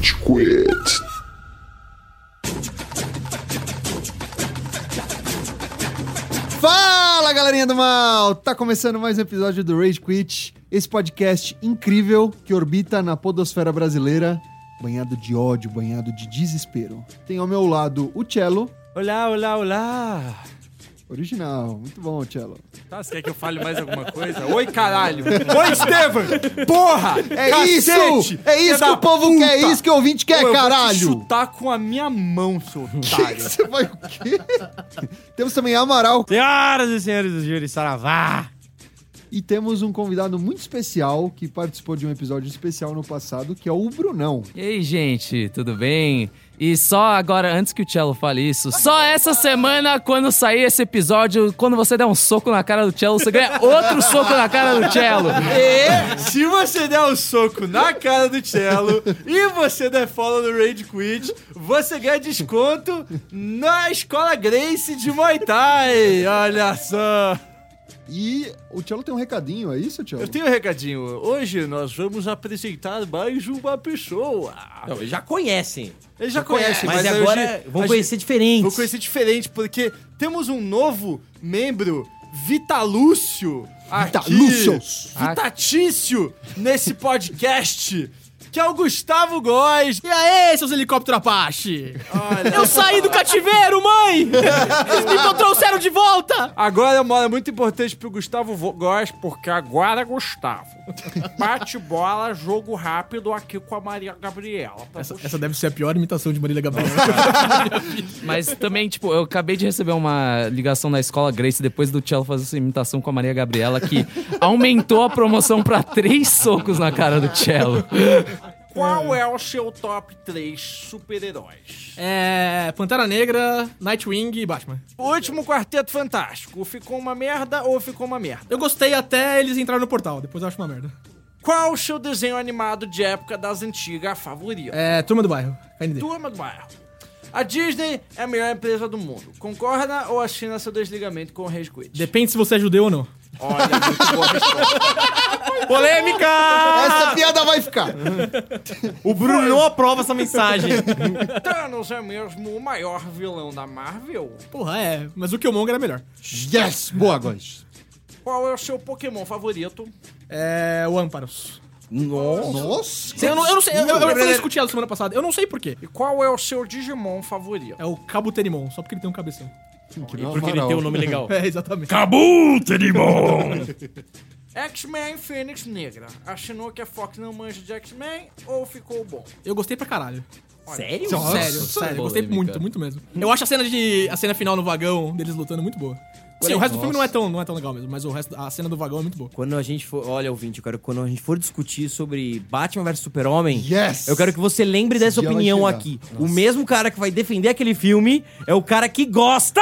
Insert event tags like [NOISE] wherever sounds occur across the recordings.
Rage Quit. Fala galerinha do mal! Tá começando mais um episódio do Rage Quit, esse podcast incrível que orbita na podosfera brasileira, banhado de ódio, banhado de desespero. Tem ao meu lado o Cello, Olá, olá, olá. Original, muito bom, Cello. Tá, você quer que eu fale mais alguma coisa? Oi, caralho. Oi, Estevam. Porra. É Cacete, isso! É isso que o povo puta. quer, é isso que o ouvinte Pô, quer, eu vou te caralho! chutar com a minha mão, seu otário. Você vai o quê? Temos também Amaral Senhoras e senhores do Júri Saravá. E temos um convidado muito especial que participou de um episódio especial no passado, que é o Brunão. E aí, gente, tudo bem? E só agora, antes que o Cello fale isso, só essa semana, quando sair esse episódio, quando você der um soco na cara do Cello, você ganha outro soco na cara do Cello. E se você der um soco na cara do Cello e você der follow no Raid Quit, você ganha desconto na Escola Grace de Muay Thai. Olha só. E o Cello tem um recadinho, é isso, Cello? Eu tenho um recadinho. Hoje nós vamos apresentar mais uma pessoa. Não, eles já conhecem. Eles já conhecem, Mas, mas, agora hoje- vão conhecer diferentes. Vou conhecer diferente, porque temos um novo membro, Vitalúcio, aqui. Vitalúcios. Vitatício, nesse podcast, que é o Gustavo Góes. E aí, seus helicópteros Apache? Olha, Eu saí do cativeiro, mãe! Eles me [LAUGHS] trouxeram de volta! agora é uma hora muito importante pro Gustavo Vo- Góes, porque agora, Gustavo, bate bola, jogo rápido aqui com a Maria Gabriela. Essa, essa deve ser a pior imitação de Marília Gabriela. [LAUGHS] Mas também, tipo, eu acabei de receber uma ligação da escola Grace depois do Cello fazer essa imitação com a Maria Gabriela, que aumentou a promoção pra três socos na cara do Cello. Qual é o seu top 3 super-heróis? é. Pantera Negra, Nightwing e Batman. O último Quarteto Fantástico, ficou uma merda ou ficou uma merda? Eu gostei até eles entrarem no portal, depois eu acho uma merda. Qual o seu desenho animado de época das antigas favorito? É. Turma do Bairro, KND. Turma do Bairro. A Disney é a melhor empresa do mundo. Concorda ou assina seu desligamento com o Rage Quit? Depende se você é judeu ou não. Olha, muito boa resposta. Polêmica! Essa piada vai ficar. O Bruno não aprova essa mensagem. Thanos é mesmo o maior vilão da Marvel? Porra, é. Mas o Killmonger é melhor. Yes! Boa, Góis. Qual é o seu Pokémon favorito? É. O Amparos. Nossa. Nossa! Eu não, eu não sei, eu, eu, eu falei discutir ela semana passada. Eu não sei porquê. E qual é o seu Digimon favorito? É o Cabuterimon, só porque ele tem um cabeção. Porque ele tem um nome legal. [LAUGHS] É, exatamente. [LAUGHS] X-Men Fênix Negra. Assinou que a Fox não manja de X-Men ou ficou bom? Eu gostei pra caralho. Sério? sério, sério. Eu gostei muito, muito mesmo. Eu acho a cena de. a cena final no vagão deles lutando muito boa. Sim, o resto do filme não é, tão, não é tão legal mesmo, mas o resto, a cena do vagão é muito boa. Quando a gente for. Olha, ouvinte, eu quero que quando a gente for discutir sobre Batman vs Super-Homem. Yes! Eu quero que você lembre dessa opinião aqui. O mesmo cara que vai defender aquele filme é o cara que gosta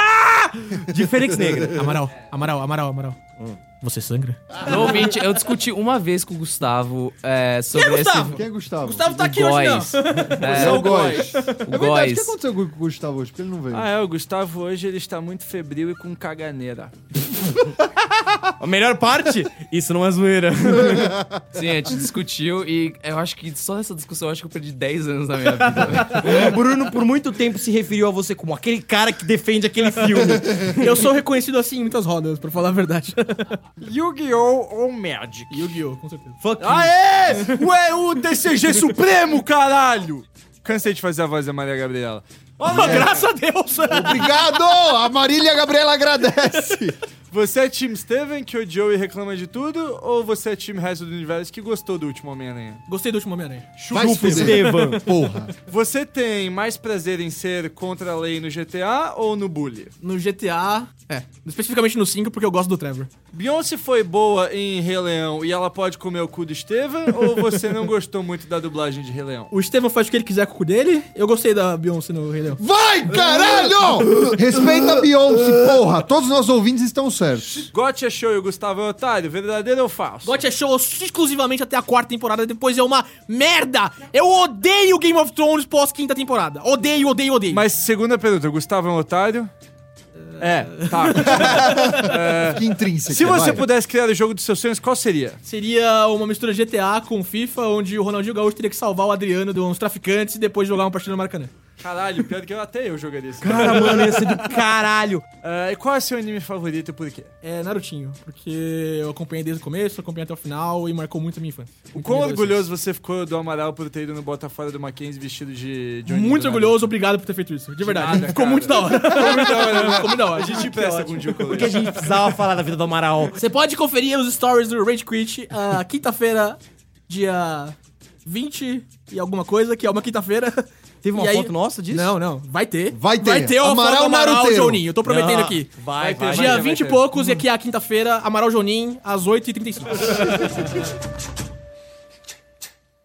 de Fênix Negra. Amaral, Amaral, Amaral, Amaral. Você sangra? No ouvinte, eu discuti uma vez com o Gustavo é, sobre Quem é Gustavo? esse... Quem é Gustavo? Gustavo tá aqui hoje, Góis. não. [LAUGHS] É, É o Góis. o É verdade, o que Góis. aconteceu com o Gustavo hoje? Porque ele não veio. Ah, é, o Gustavo hoje ele está muito febril e com caganeira. [LAUGHS] A melhor parte? Isso não é zoeira. [LAUGHS] Sim, a gente discutiu e eu acho que só nessa discussão eu acho que eu perdi 10 anos da minha vida. [LAUGHS] o Bruno, por muito tempo, se referiu a você como aquele cara que defende aquele filme. Eu sou reconhecido assim em muitas rodas, pra falar a verdade. Yu-Gi-Oh! ou Magic? Yu-Gi-Oh, com certeza. Fuck. Aê! Ué, o DCG Supremo, caralho! Cansei de fazer a voz da Maria Gabriela. Oh, graças a Deus! Obrigado! A Marília Gabriela agradece. Você é Team Steven, que odiou e reclama de tudo? Ou você é Team Resto do Universo, que gostou do último Homem-Aranha? Gostei do último Homem-Aranha. Vai se fuder. Estevam. [LAUGHS] Porra. Você tem mais prazer em ser contra a lei no GTA ou no Bully? No GTA. É, especificamente no 5, porque eu gosto do Trevor. Beyoncé foi boa em Rei Leão e ela pode comer o cu do Steven? [LAUGHS] ou você não gostou muito da dublagem de Rei Leão? O Estevam faz o que ele quiser com o cu dele. Eu gostei da Beyoncé no Rei Leão. Vai, caralho! [LAUGHS] Respeita a Beyoncé, porra. Todos os nossos ouvintes estão certos. Gotti é show e o Gustavo é otário, verdadeiro ou falso? GOT é show exclusivamente até a quarta temporada, depois é uma merda! Eu odeio Game of Thrones pós quinta temporada. Odeio, odeio, odeio. Mas segunda pergunta, o Gustavo é um otário? É, tá. [LAUGHS] Que intrínseca. Se você vai. pudesse criar o jogo dos seus sonhos, qual seria? Seria uma mistura GTA com FIFA, onde o Ronaldinho Gaúcho teria que salvar o Adriano de uns traficantes e depois jogar uma partida no Maracanã. Caralho, pior que eu até eu jogaria esse. Cara, mano, ia ser do caralho. Ah, [LAUGHS] e qual é o seu anime favorito e por quê? É Narutinho, porque eu acompanhei desde o começo, acompanhei até o final e marcou muito a minha infância. O quão orgulhoso você ficou do Amaral por ter ido no Bota Fora do Mackenzie vestido de Johnny Muito orgulhoso, obrigado por ter feito isso. De verdade. nada, Ficou muito da hora. Ficou muito da hora. Ficou muito da hora. A gente empresta algum dia o Porque a gente precisava falar da vida do Amaral. Você pode conferir os stories do Rage Quit ah, quinta-feira, dia 20 e alguma coisa, que é uma quinta-feira. Teve uma E aí- foto nossa disso? Não, não. Vai ter. Vai ter. Vai ter o Amaral Amaral, Naruteiro. Joninho. Eu tô prometendo Ah, aqui. Vai, ter, vai, vai Dia ter, 20 e ter. poucos e aqui é a quinta-feira, Amaral Jonin, às 8h35. [LAUGHS]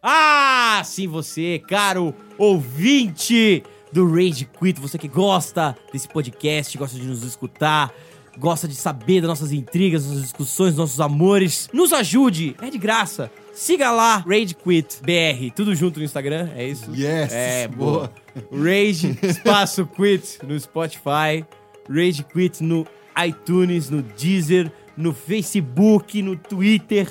Ah, sim, você, caro ouvinte do Rage Quit, você que gosta desse podcast, gosta de nos escutar, gosta de saber das nossas intrigas, nossas discussões, nossos amores, nos ajude, é de graça. Siga lá, Rage Quit BR, tudo junto no Instagram, é isso? Yes, É, boa. boa. Rage Espaço Quit no Spotify, Rage Quit no iTunes, no Deezer, no Facebook, no Twitter,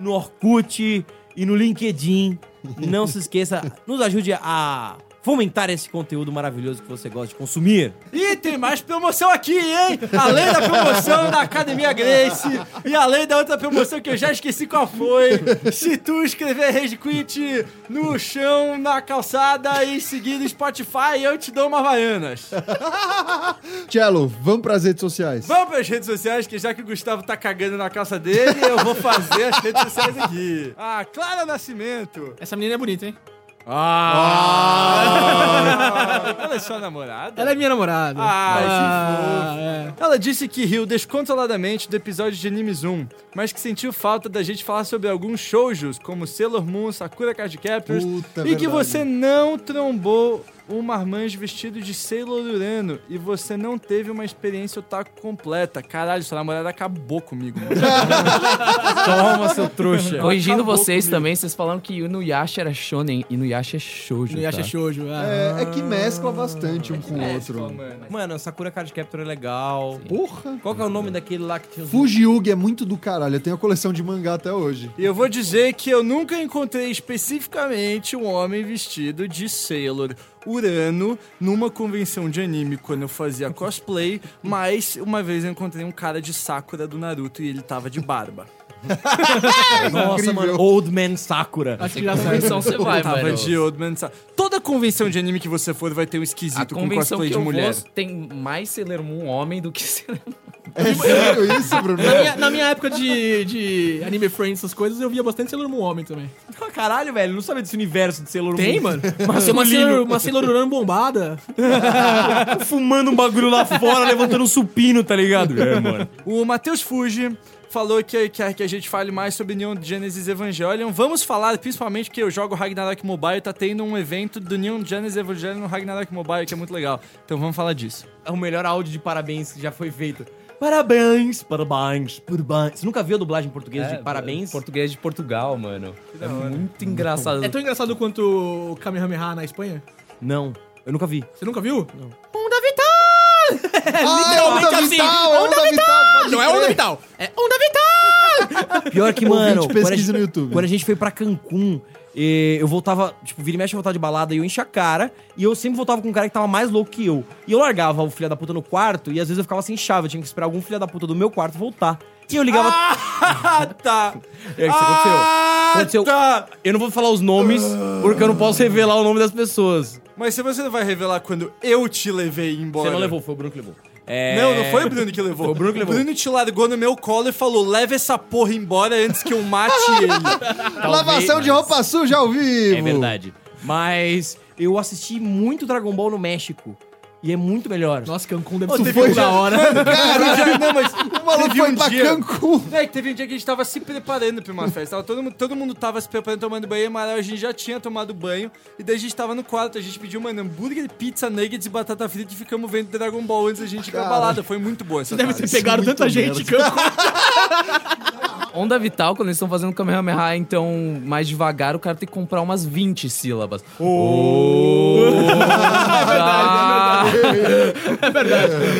no Orkut e no LinkedIn. Não se esqueça, nos ajude a fomentar esse conteúdo maravilhoso que você gosta de consumir. E tem mais promoção aqui, hein? Além da promoção da Academia Grace e além da outra promoção que eu já esqueci qual foi. Se tu escrever Rage Quit no chão, na calçada e seguir no Spotify, eu te dou uma Havaianas. [LAUGHS] Cello, vamos pras redes sociais. Vamos para as redes sociais, que já que o Gustavo tá cagando na calça dele, eu vou fazer as redes sociais aqui. Ah, Clara Nascimento. Essa menina é bonita, hein? Ah, ela é sua namorada? Ela é minha namorada. Ah, que Ah, é. Ela disse que riu descontroladamente do episódio de Anime Zoom, mas que sentiu falta da gente falar sobre alguns shoujos, como Sailor Moon, Sakura Card Captors, Puta, e que verdade. você não trombou um marmanjo vestido de Sailor Urano e você não teve uma experiência otaku completa. Caralho, sua namorada acabou comigo. mano. [LAUGHS] Toma, seu trouxa. Corrigindo Acabou vocês comigo. também, vocês falaram que Inuyasha era shonen, Inuyasha é shoujo, No Yasha tá? Shoujo. ah. É, é que mescla bastante um com o Mescla, outro. mano. Mano, Sakura Card Captor é legal. Porra. Qual que é o nome daquele lá que tinha os... Fujiugi é muito do caralho. Eu tenho a coleção de mangá até hoje. E eu vou dizer que eu nunca encontrei especificamente um homem vestido de Sailor Urano numa convenção de anime quando eu fazia cosplay, [LAUGHS] mas uma vez eu encontrei um cara de Sakura do Naruto e ele tava de barba. [LAUGHS] Nossa, Incrível. mano, Old Man Sakura. Acho que. Convenção você vai, tava mano. de Old Man Sakura. Toda convenção de anime que você for vai ter um A esquisito com convenção cosplay que de eu mulher. vou tem mais Sailor Moon homem do que [LAUGHS] Sailor Moon. É sério isso, Bruno? Na minha, na minha época de, de Anime Friends, essas coisas, eu via bastante Sailor Moon Homem também. Caralho, velho, não sabia desse universo de Sailor Moon. Tem, mano. Mas [LAUGHS] tem uma Sailor, uma Sailor Urano bombada. [LAUGHS] Fumando um bagulho lá fora, levantando um supino, tá ligado? É, mano. O Matheus Fuji falou que, que, que a gente fale mais sobre Neon Genesis Evangelion. Vamos falar, principalmente que eu jogo Ragnarok Mobile, tá tendo um evento do Neon Genesis Evangelion no Ragnarok Mobile, que é muito legal. Então vamos falar disso. É o melhor áudio de parabéns que já foi feito. Parabéns, parabéns, parabéns. Você nunca viu a dublagem em português de parabéns? Português de Portugal, mano. É muito engraçado. É tão engraçado quanto o Kamehameha na Espanha. Não, eu nunca vi. Você nunca viu? Ah, Onda Onda assim. Vital, é Onda Onda Vital. pode Não é. Onda Vital. É Onda Vital! Pior que, mano, quando a, no YouTube. quando a gente foi pra Cancún, eh, eu voltava, tipo, vira e mexe eu voltava de balada e eu enchi a cara, e eu sempre voltava com um cara que tava mais louco que eu. E eu largava o filho da puta no quarto, e às vezes eu ficava sem chave, eu tinha que esperar algum filho da puta do meu quarto voltar. E eu ligava. Ah, [LAUGHS] tá. [LAUGHS] É, isso aconteceu. Ah, Aconteceu. tá. Eu não vou falar os nomes, porque eu não posso revelar o nome das pessoas. Mas se você não vai revelar quando eu te levei embora. Você não levou, foi o Bruno que levou. É... Não, não foi o Bruno que levou. Foi o Bruno que levou. O Bruno te largou no meu colo e falou: leva essa porra embora antes que eu mate ele. [LAUGHS] [LAUGHS] Lavação de roupa suja ao vivo. É verdade. Mas eu assisti muito Dragon Ball no México. E é muito melhor. Nossa, Cancún deve ser um da hora. [LAUGHS] Caralho, não, mas O maluco foi um pra dia- Cancún. Véi, teve um dia que a gente tava se preparando pra uma festa. Tava todo, mundo, todo mundo tava se preparando, tomando banho, mas a gente já tinha tomado banho. E daí a gente tava no quarto, a gente pediu, mano, hambúrguer, pizza, nuggets e batata frita e ficamos vendo Dragon Ball antes da gente ir pra Cara. balada. Foi muito boa essa Deve tarde. ter pegado muito tanta gente em Cancún. [LAUGHS] Onda Vital, quando eles estão fazendo Kamehameha, então, mais devagar, o cara tem que comprar umas 20 sílabas. Oh! [LAUGHS] É verdade.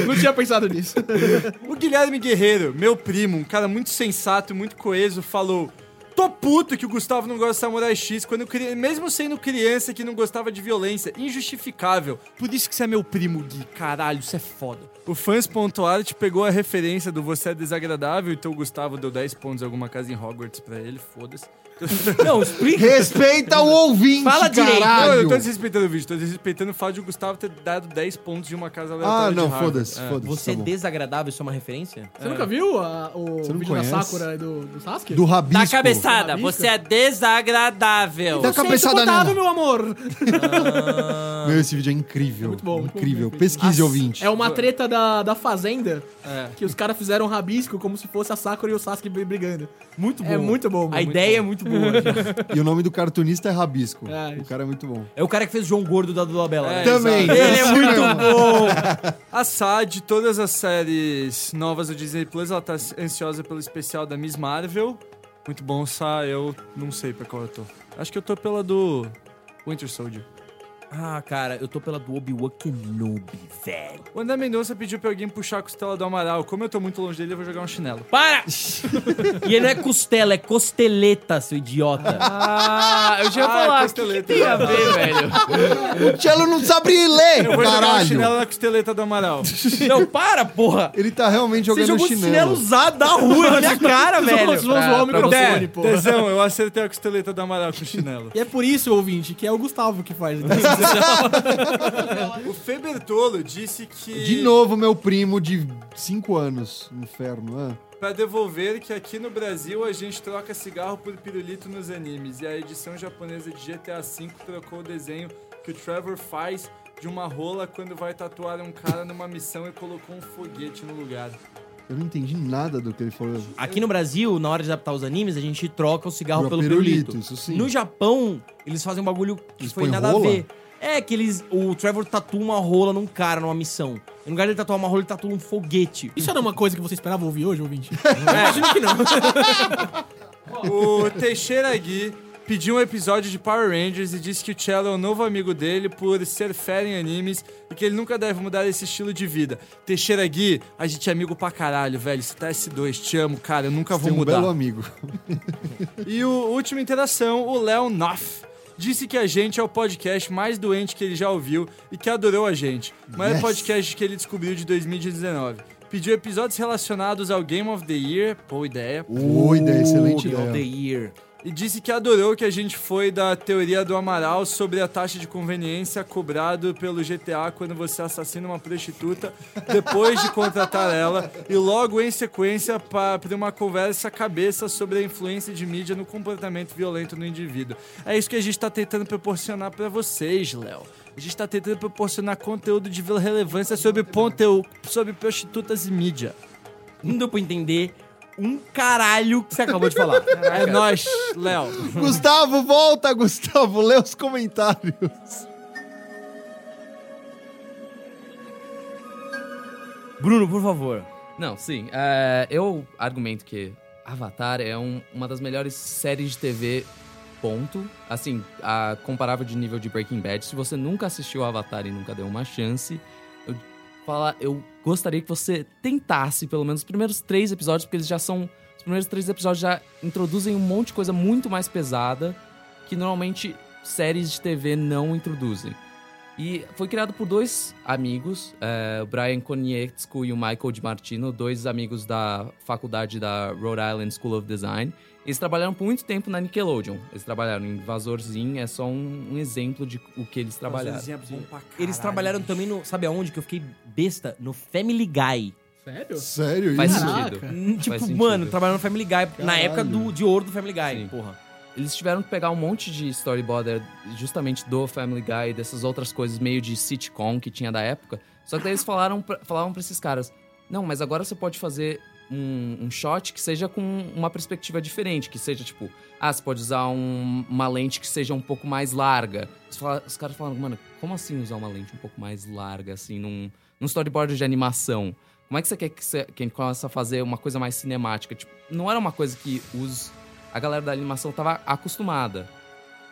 Não tinha pensado nisso. [LAUGHS] O Guilherme Guerreiro, meu primo, um cara muito sensato, muito coeso, falou: Tô puto que o Gustavo não gosta de Samurai X, quando eu mesmo sendo criança que não gostava de violência. Injustificável. Por isso que você é meu primo, Gui. Caralho, isso é foda. O fãs.art pegou a referência do Você é Desagradável, então o Gustavo deu 10 pontos alguma casa em Hogwarts pra ele, foda-se. [LAUGHS] Não, explica. Respeita o ouvinte, Fala direito. Não, eu tô desrespeitando o vídeo, tô desrespeitando o fato de o Gustavo ter dado 10 pontos de uma casa aleatória Ah, não, foda-se, É. foda-se. Você é tá bom. desagradável, isso é uma referência? Você nunca viu a- o Você não vídeo da conhece? Sakura e do, do Sasuke? Do rabisco. Da cabeçada, Rabisco? você é desagradável. Da Você é cabeçada insuportável, nela. meu amor. [LAUGHS] Meu, esse vídeo é incrível. Muito bom, muito bom, incrível. bem feito. Pesquise, ouvinte. É uma treta da, da Fazenda, É. que os caras fizeram rabisco como se fosse a Sakura e o Sasuke br- brigando. Muito bom. É muito bom. A mano. ideia é muito boa. [LAUGHS] E o nome do cartunista é Rabisco. É, o cara é muito bom. é o cara que fez o João Gordo da Dulabella, É, né? Também. exato. Ele é muito bom. A SAD, todas as séries novas do Disney Plus, ela tá ansiosa pelo especial da Miss Marvel. Muito bom, Sá. Eu não sei pra qual eu tô. Acho que eu tô pela do Winter Soldier. Ah, cara, eu tô pela do Obi-Wan Kenobi, velho. O André Mendonça pediu pra alguém puxar a costela do Amaral. Como eu tô muito longe dele, eu vou jogar um chinelo. Para! [LAUGHS] e ele não é costela, é costeleta, seu idiota. Ah, eu já ia Ah, falar, o que, que costeleta. tem a ver, velho? O [LAUGHS] Cello não sabe ler, Eu vou jogar um caralho. chinelo na costeleta do Amaral. [LAUGHS] não, para, porra! Ele tá realmente Você jogando jogou chinelo. chinelo. usado da rua na minha cara, velho. vocês vão zoar o microfone, pô. tesão, eu acertei a costeleta do Amaral com o chinelo. E é por isso, ouvinte, que é o Gustavo que faz. O Febertolo disse que... De novo, meu primo de 5 anos. Inferno, ah. Pra devolver que aqui no Brasil a gente troca cigarro por pirulito nos animes. E a edição japonesa de GTA V trocou o desenho que o Trevor faz de uma rola quando vai tatuar um cara numa missão e colocou um foguete no lugar. Eu não entendi nada do que ele falou. Aqui no Brasil, na hora de adaptar os animes, a gente troca o cigarro Por pelo pirulito, pirulito. isso sim. No Japão, eles fazem um bagulho que Eles foi nada rola? a ver. É que eles. O Trevor tatua uma rola num cara numa missão. No lugar de tatuar uma rola, ele tatua um foguete. Isso era uma coisa que você esperava ouvir hoje, ouvinte? [LAUGHS] Imagino que não. [LAUGHS] O Teixeira Gui pediu um episódio de Power Rangers e disse que o Cello é o novo amigo dele por ser fera em animes e que ele nunca deve mudar esse estilo de vida. Teixeira Gui, a gente é amigo pra caralho, velho. Você tá S2, te amo, cara. Eu nunca vou Tem um mudar. belo amigo. [LAUGHS] E o última interação, o Léo Noff. Disse que a gente é o podcast mais doente que ele já ouviu e que adorou a gente. O maior Yes. podcast que ele descobriu de 2019. Pediu episódios relacionados ao Game of the Year, boa ideia. Boa ideia, excelente Game of the ideia. Year. E disse que adorou que a gente foi da teoria do Amaral sobre a taxa de conveniência cobrado pelo GTA quando você assassina uma prostituta depois de contratar ela e logo em sequência para uma conversa cabeça sobre a influência de mídia no comportamento violento no indivíduo. É isso que a gente tá tentando proporcionar para vocês, Léo. A gente tá tentando proporcionar conteúdo de relevância sobre, ponte- sobre prostitutas e mídia. Não deu pra entender um caralho que você acabou de falar. É nóis, Léo. Gustavo, volta, Gustavo. Lê os comentários. Bruno, por favor. Não, sim. é, eu argumento que Avatar é um- uma das melhores séries de TV, ponto. Assim, a, comparável de nível de Breaking Bad. Se você nunca assistiu Avatar e nunca deu uma chance, eu, fala, eu gostaria que você tentasse pelo menos os primeiros três episódios, porque eles já são. Os primeiros três episódios já introduzem um monte de coisa muito mais pesada que normalmente séries de TV não introduzem. E foi criado por dois amigos, é, o Brian Konietzko e o Michael DiMartino, dois amigos da faculdade da Rhode Island School of Design. Eles trabalharam por muito tempo na Nickelodeon. Eles trabalharam em Invasorzinho, é só um, um exemplo de o que eles trabalharam. Eles trabalharam também no. Sabe aonde? Que eu fiquei besta? No Family Guy. Sério? Sério Faz isso? Sentido. Hum, Tipo, Faz sentido. mano, trabalhando no Family Guy. Na época do, de ouro do Family Guy. Sim. Porra. Eles tiveram que pegar um monte de storyboard justamente do Family Guy, dessas outras coisas meio de sitcom que tinha da época. Só que daí eles falaram pra, falavam pra esses caras: Não, mas agora você pode fazer um, um shot que seja com uma perspectiva diferente, que seja tipo, ah, você pode usar um- uma lente que seja um pouco mais larga. Os, os caras falaram, mano, como assim usar uma lente um pouco mais larga, assim, num, num storyboard de animação? Como é que você quer que, você, que a gente comece a fazer uma coisa mais cinemática? Tipo, não era uma coisa que os, a galera da animação tava acostumada.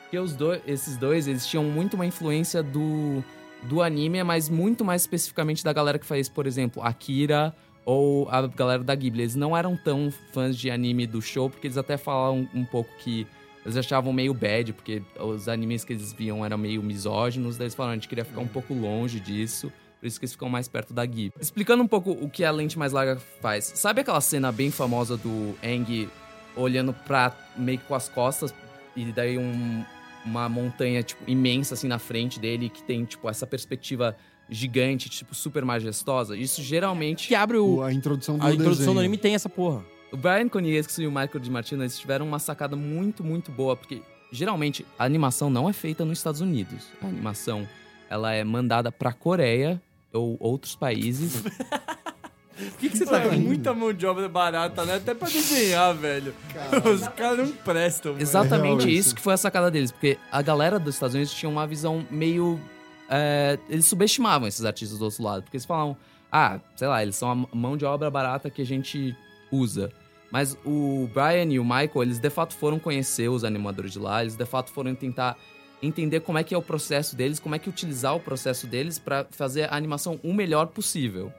Porque os esses dois, eles tinham muito uma influência do do anime, mas muito mais especificamente da galera que faz, por exemplo, Akira ou a galera da Ghibli. Eles não eram tão fãs de anime do show, porque eles até falavam um pouco que eles achavam meio bad, porque os animes que eles viam eram meio misóginos, daí eles falaram, a gente queria ficar um pouco longe disso. Por isso que eles ficam mais perto da Ghibli. Explicando um pouco o que a lente mais larga faz. Sabe aquela cena bem famosa do Aang olhando pra meio que com as costas e daí um- uma montanha tipo imensa assim na frente dele que tem tipo essa perspectiva gigante, tipo super majestosa? Isso geralmente Que abre o... A introdução do A introdução desenho. do anime tem essa porra. o Brian Konietzko e o Michael DiMartino eles tiveram uma sacada muito, muito boa, porque geralmente a animação não é feita nos Estados Unidos. A animação ela é mandada pra Coreia ou outros países. [LAUGHS] Por que, que você Pô, tá é rindo? muita mão de obra barata, né? Até pra desenhar, velho. Os caras não prestam, velho. Exatamente isso isso. que foi a sacada deles, porque a galera dos Estados Unidos tinha uma visão meio. É, eles subestimavam esses artistas do outro lado, porque eles falavam, ah, sei lá, eles são a mão de obra barata que a gente usa. Mas o Brian e o Michael, eles de fato foram conhecer os animadores de lá, eles de fato foram tentar entender como é que é o processo deles, como é que utilizar o processo deles pra fazer a animação o melhor possível.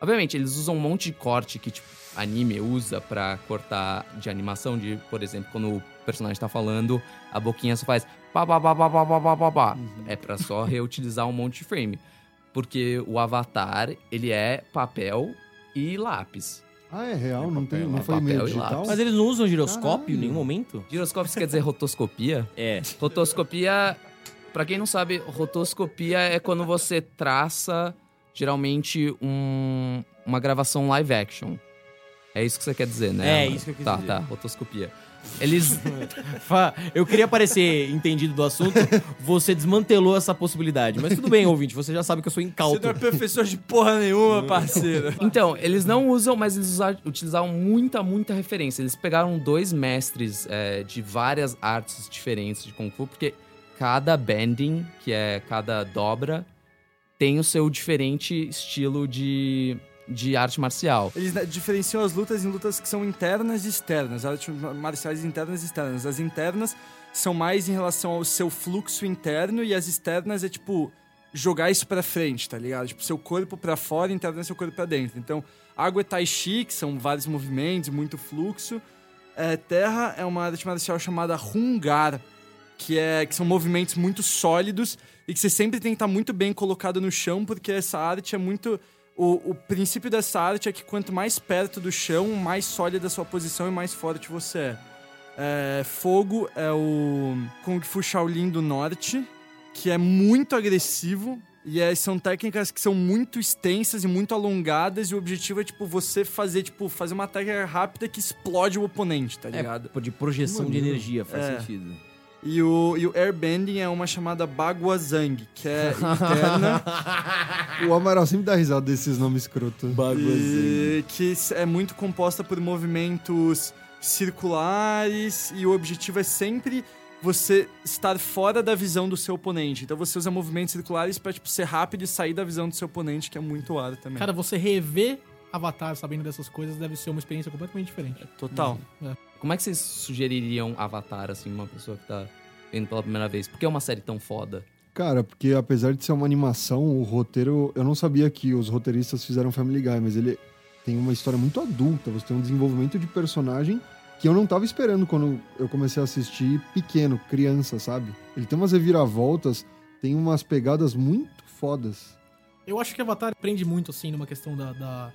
Obviamente, eles usam um monte de corte que, tipo, anime usa pra cortar de animação, de, por exemplo, quando o personagem tá falando, a boquinha só faz Pá, pá, pá, pá, pá, uhum. É para só reutilizar um monte de frame. Porque o avatar, ele é papel e lápis. Ah, é real? É não, papel, tem, não é foi meio digital? Mas eles não usam giroscópio Caralho. em nenhum momento? Giroscópio quer dizer rotoscopia? [LAUGHS] é. Rotoscopia, para quem não sabe, rotoscopia é quando você traça, geralmente, um, uma gravação live action. É isso que você quer dizer, né? É, isso que eu quis tá, dizer. Tá, tá, rotoscopia. Eles... [LAUGHS] Eu queria parecer entendido do assunto, você desmantelou essa possibilidade. Mas tudo bem, ouvinte, você já sabe que eu sou Você incauto. não é professor de porra nenhuma, [LAUGHS] parceiro. Então, eles não usam, mas eles utilizavam muita, muita referência. Eles pegaram dois mestres é, de várias artes diferentes de Kung Fu, porque cada bending, que é cada dobra, tem o seu diferente estilo de, de arte marcial. Eles né, diferenciam as lutas em lutas que são internas e externas, artes marciais internas e externas. As internas são mais em relação ao seu fluxo interno e as externas é tipo jogar isso pra frente, tá ligado? Tipo, seu corpo pra fora, interno seu corpo pra dentro. Então, água é tai chi, que são vários movimentos, muito fluxo. É, terra é uma arte marcial chamada Hungar, que, é, que são movimentos muito sólidos e que você sempre tem que estar muito bem colocado no chão, porque essa arte é muito. O, o princípio dessa arte é que quanto mais perto do chão, mais sólida a sua posição e mais forte você é. É, fogo é o Kung Fu Shaolin do Norte, que é muito agressivo. E é- são técnicas que são muito extensas e muito alongadas, e o objetivo é, tipo, você fazer, tipo, fazer uma técnica rápida que explode o oponente, tá ligado? É, de projeção de Maneiro. energia, faz É. sentido. E o, e o airbending é uma chamada Baguazang, que é interna [LAUGHS] O Amaral sempre dá risada desses nomes escroto. e que é muito composta por movimentos circulares e o objetivo é sempre você estar fora da visão do seu oponente. Então você usa movimentos circulares pra tipo, ser rápido e sair da visão do seu oponente, que é muito ar também. Cara, você rever Avatar sabendo dessas coisas deve ser uma experiência completamente diferente. Total. Como é que vocês sugeririam Avatar, assim, uma pessoa que tá vendo pela primeira vez? Por que é uma série tão foda? Cara, porque apesar de ser uma animação, o roteiro. Eu não sabia que os roteiristas fizeram Family Guy, mas ele tem uma história muito adulta. Você tem um desenvolvimento de personagem que eu não tava esperando quando eu comecei a assistir pequeno, criança, sabe? Ele tem umas reviravoltas, tem umas pegadas muito fodas. Eu acho que Avatar prende muito, assim, numa questão da, da,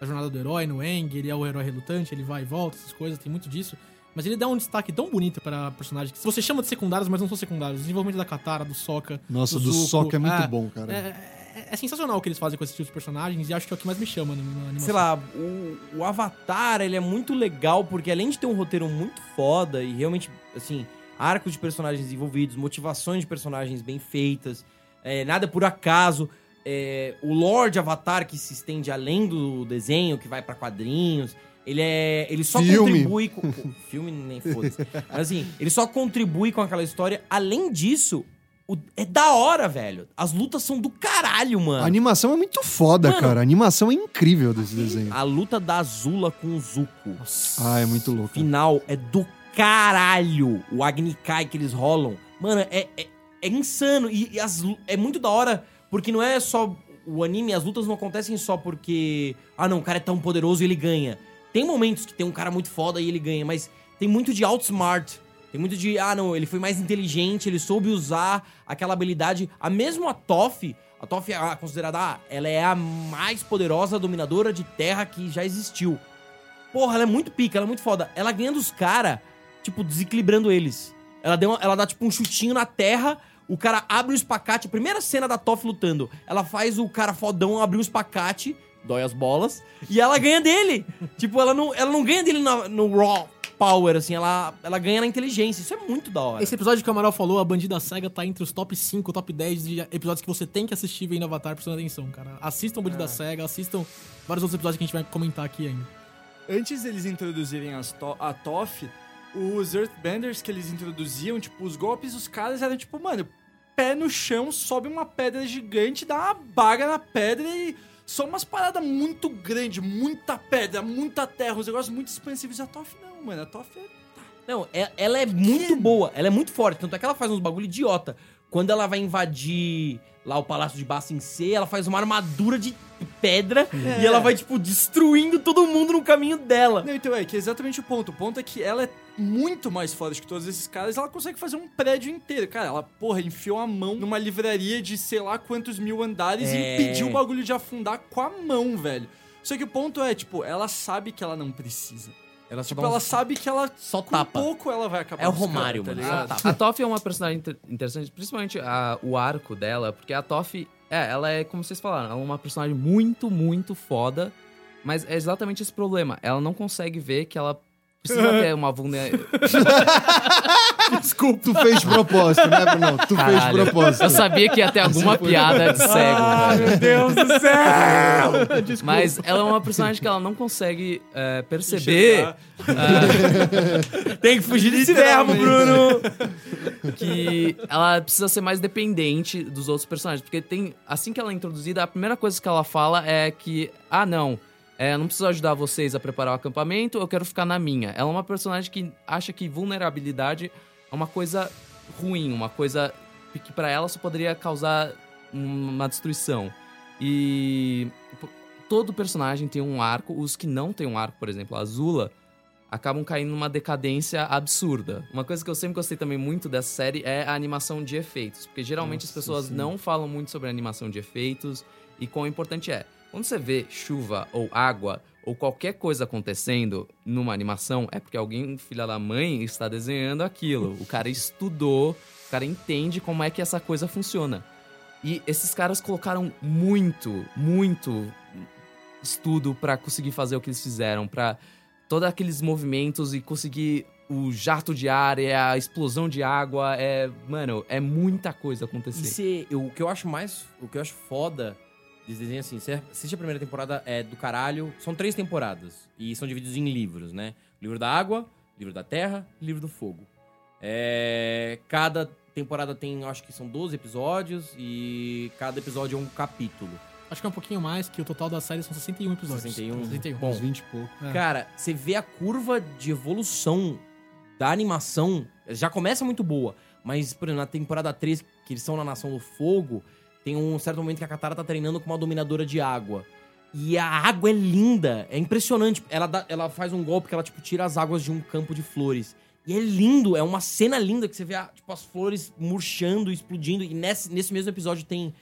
da jornada do herói, no Aang, ele é o herói relutante, ele vai e volta, essas coisas, tem muito disso. Mas ele dá um destaque tão bonito pra personagens que você chama de secundários, mas não são secundários. O desenvolvimento da Katara, do Sokka, Nossa, do do Sokka é muito é, bom, cara. É, é- é sensacional o que eles fazem com esse tipo de personagens e acho que é o que mais me chama na, na animação. Sei lá, o, o Avatar, ele é muito legal porque além de ter um roteiro muito foda e realmente, assim, arcos de personagens desenvolvidos, motivações de personagens bem feitas, é, nada por acaso, é, o Lord Avatar que se estende além do desenho, que vai pra quadrinhos, ele é, ele só Filme. contribui com pô, filme nem foda-se. Mas assim, ele só contribui com aquela história. Além disso, o- é da hora, velho. As lutas são do caralho, mano. A animação é muito foda, Mano. cara. A animação é incrível desse desenho. A luta da Azula com o Zuko. Ah, é muito louco. Final é do caralho. O Agni Kai que eles rolam. Mano, é, é, é insano. E, e as é muito da hora Porque não é só. O anime, as lutas não acontecem só porque. Ah, não, o cara é tão poderoso e ele ganha. Tem momentos que tem um cara muito foda e ele ganha, mas tem muito de outsmart. Tem muito de. Ah, não, ele foi mais inteligente, ele soube usar aquela habilidade. A mesmo a Toff. A Toff é considerada. Ah, ela é a mais poderosa dominadora de terra que já existiu. Porra, ela é muito pica, ela é muito foda. Ela ganha dos caras, tipo, desequilibrando eles. Ela, deu uma- ela dá, tipo, um chutinho na terra, o cara abre o espacate. A primeira cena da Toff lutando, ela faz o cara fodão abrir o espacate, dói as bolas, e ela ganha dele. [LAUGHS] tipo, ela não, ela não ganha dele na- no Raw Power, assim, ela, ela ganha na inteligência. Isso é muito da hora. Esse episódio que o Amaral falou, a Bandida Cega, tá entre os top 5, top 10 de episódios que você tem que assistir vendo Avatar prestando atenção, cara. Assistam Bandida Cega, assistam vários outros episódios que a gente vai comentar aqui ainda. Antes deles introduzirem as to a TOF, os Earthbenders que eles introduziam, tipo, os golpes dos caras eram tipo, mano, pé no chão, sobe uma pedra gigante, dá uma baga na pedra e só umas paradas muito grandes, muita pedra, muita terra, uns negócios muito expansivos. E a TOF não, mano, a TOF é Não, é- ela é muito boa, ela é muito forte. Tanto é que ela faz uns bagulho idiota. Quando ela vai invadir lá o Palácio de Bassin C, ela faz uma armadura de pedra É. e ela vai, tipo, destruindo todo mundo no caminho dela. Não, então é que é exatamente o ponto. O ponto é que ela é muito mais forte que todos esses caras. Ela consegue fazer um prédio inteiro. Cara, ela, porra, enfiou a mão numa livraria de sei lá quantos mil andares É. e impediu o bagulho de afundar com a mão, velho. Só que o ponto é, tipo, ela sabe que ela não precisa. Ela Tipo, um- ela sabe que ela Só com tapa. pouco ela vai acabar É o Romário, caras, mano, tá tapa. A Toff é uma personagem inter- interessante, principalmente a- o arco dela, porque a Toff, é, ela é, como vocês falaram, ela é uma personagem muito, muito foda, mas é exatamente esse problema. Ela não consegue ver que ela precisa [LAUGHS] ter uma vulnerabilidade. Desculpa. Tu fez propósito, né, Bruno? Tu fez de propósito. Eu sabia que ia ter alguma piada de cego. velho. meu Deus do céu! Mas ela é uma personagem que ela não consegue é, perceber [LAUGHS] Tem que fugir desse verbo, Bruno! que ela precisa ser mais dependente dos outros personagens. Porque tem. Assim que ela é introduzida, a primeira coisa que ela fala é que, ah, não. É, não preciso ajudar vocês a preparar o acampamento, eu quero ficar na minha. Ela é uma personagem que acha que vulnerabilidade é uma coisa ruim, uma coisa que pra ela só poderia causar uma destruição. E todo personagem tem um arco, os que não têm um arco, por exemplo, a Azula, acabam caindo numa decadência absurda. Uma coisa que eu sempre gostei também muito dessa série é a animação de efeitos, porque geralmente as pessoas não falam muito sobre a animação de efeitos e quão importante é. Quando você vê chuva ou água ou qualquer coisa acontecendo numa animação, é porque alguém, filha da mãe, está desenhando aquilo. O cara estudou, o cara entende como é que essa coisa funciona. E esses caras colocaram muito, muito estudo pra conseguir fazer o que eles fizeram, pra todos aqueles movimentos e conseguir o jato de ar, é a explosão de água, é, mano, é muita coisa E acontecendo. se, eu- o que eu acho mais. O que eu acho foda desse desenho assim, você assiste a primeira temporada é do caralho. São três temporadas. E são divididos em livros, né? Livro da água, livro da terra, livro do fogo. É, cada temporada tem, acho que são 12 episódios, e cada episódio é um capítulo. Acho que é um pouquinho mais, que o total da série são 61 episódios. 61. 61. Bom, Uns 20 e pouco. É. Cara, você vê a curva de evolução da animação, já começa muito boa, mas, por exemplo, na temporada 3, que eles são na Nação do Fogo, tem um certo momento que a Katara tá treinando com uma dominadora de água. E a água é linda, é impressionante. Ela, dá- ela faz um golpe que ela, tipo, tira as águas de um campo de flores. E é lindo, é uma cena linda que você vê, ah, tipo, as flores murchando, explodindo. E nesse, nesse mesmo episódio tem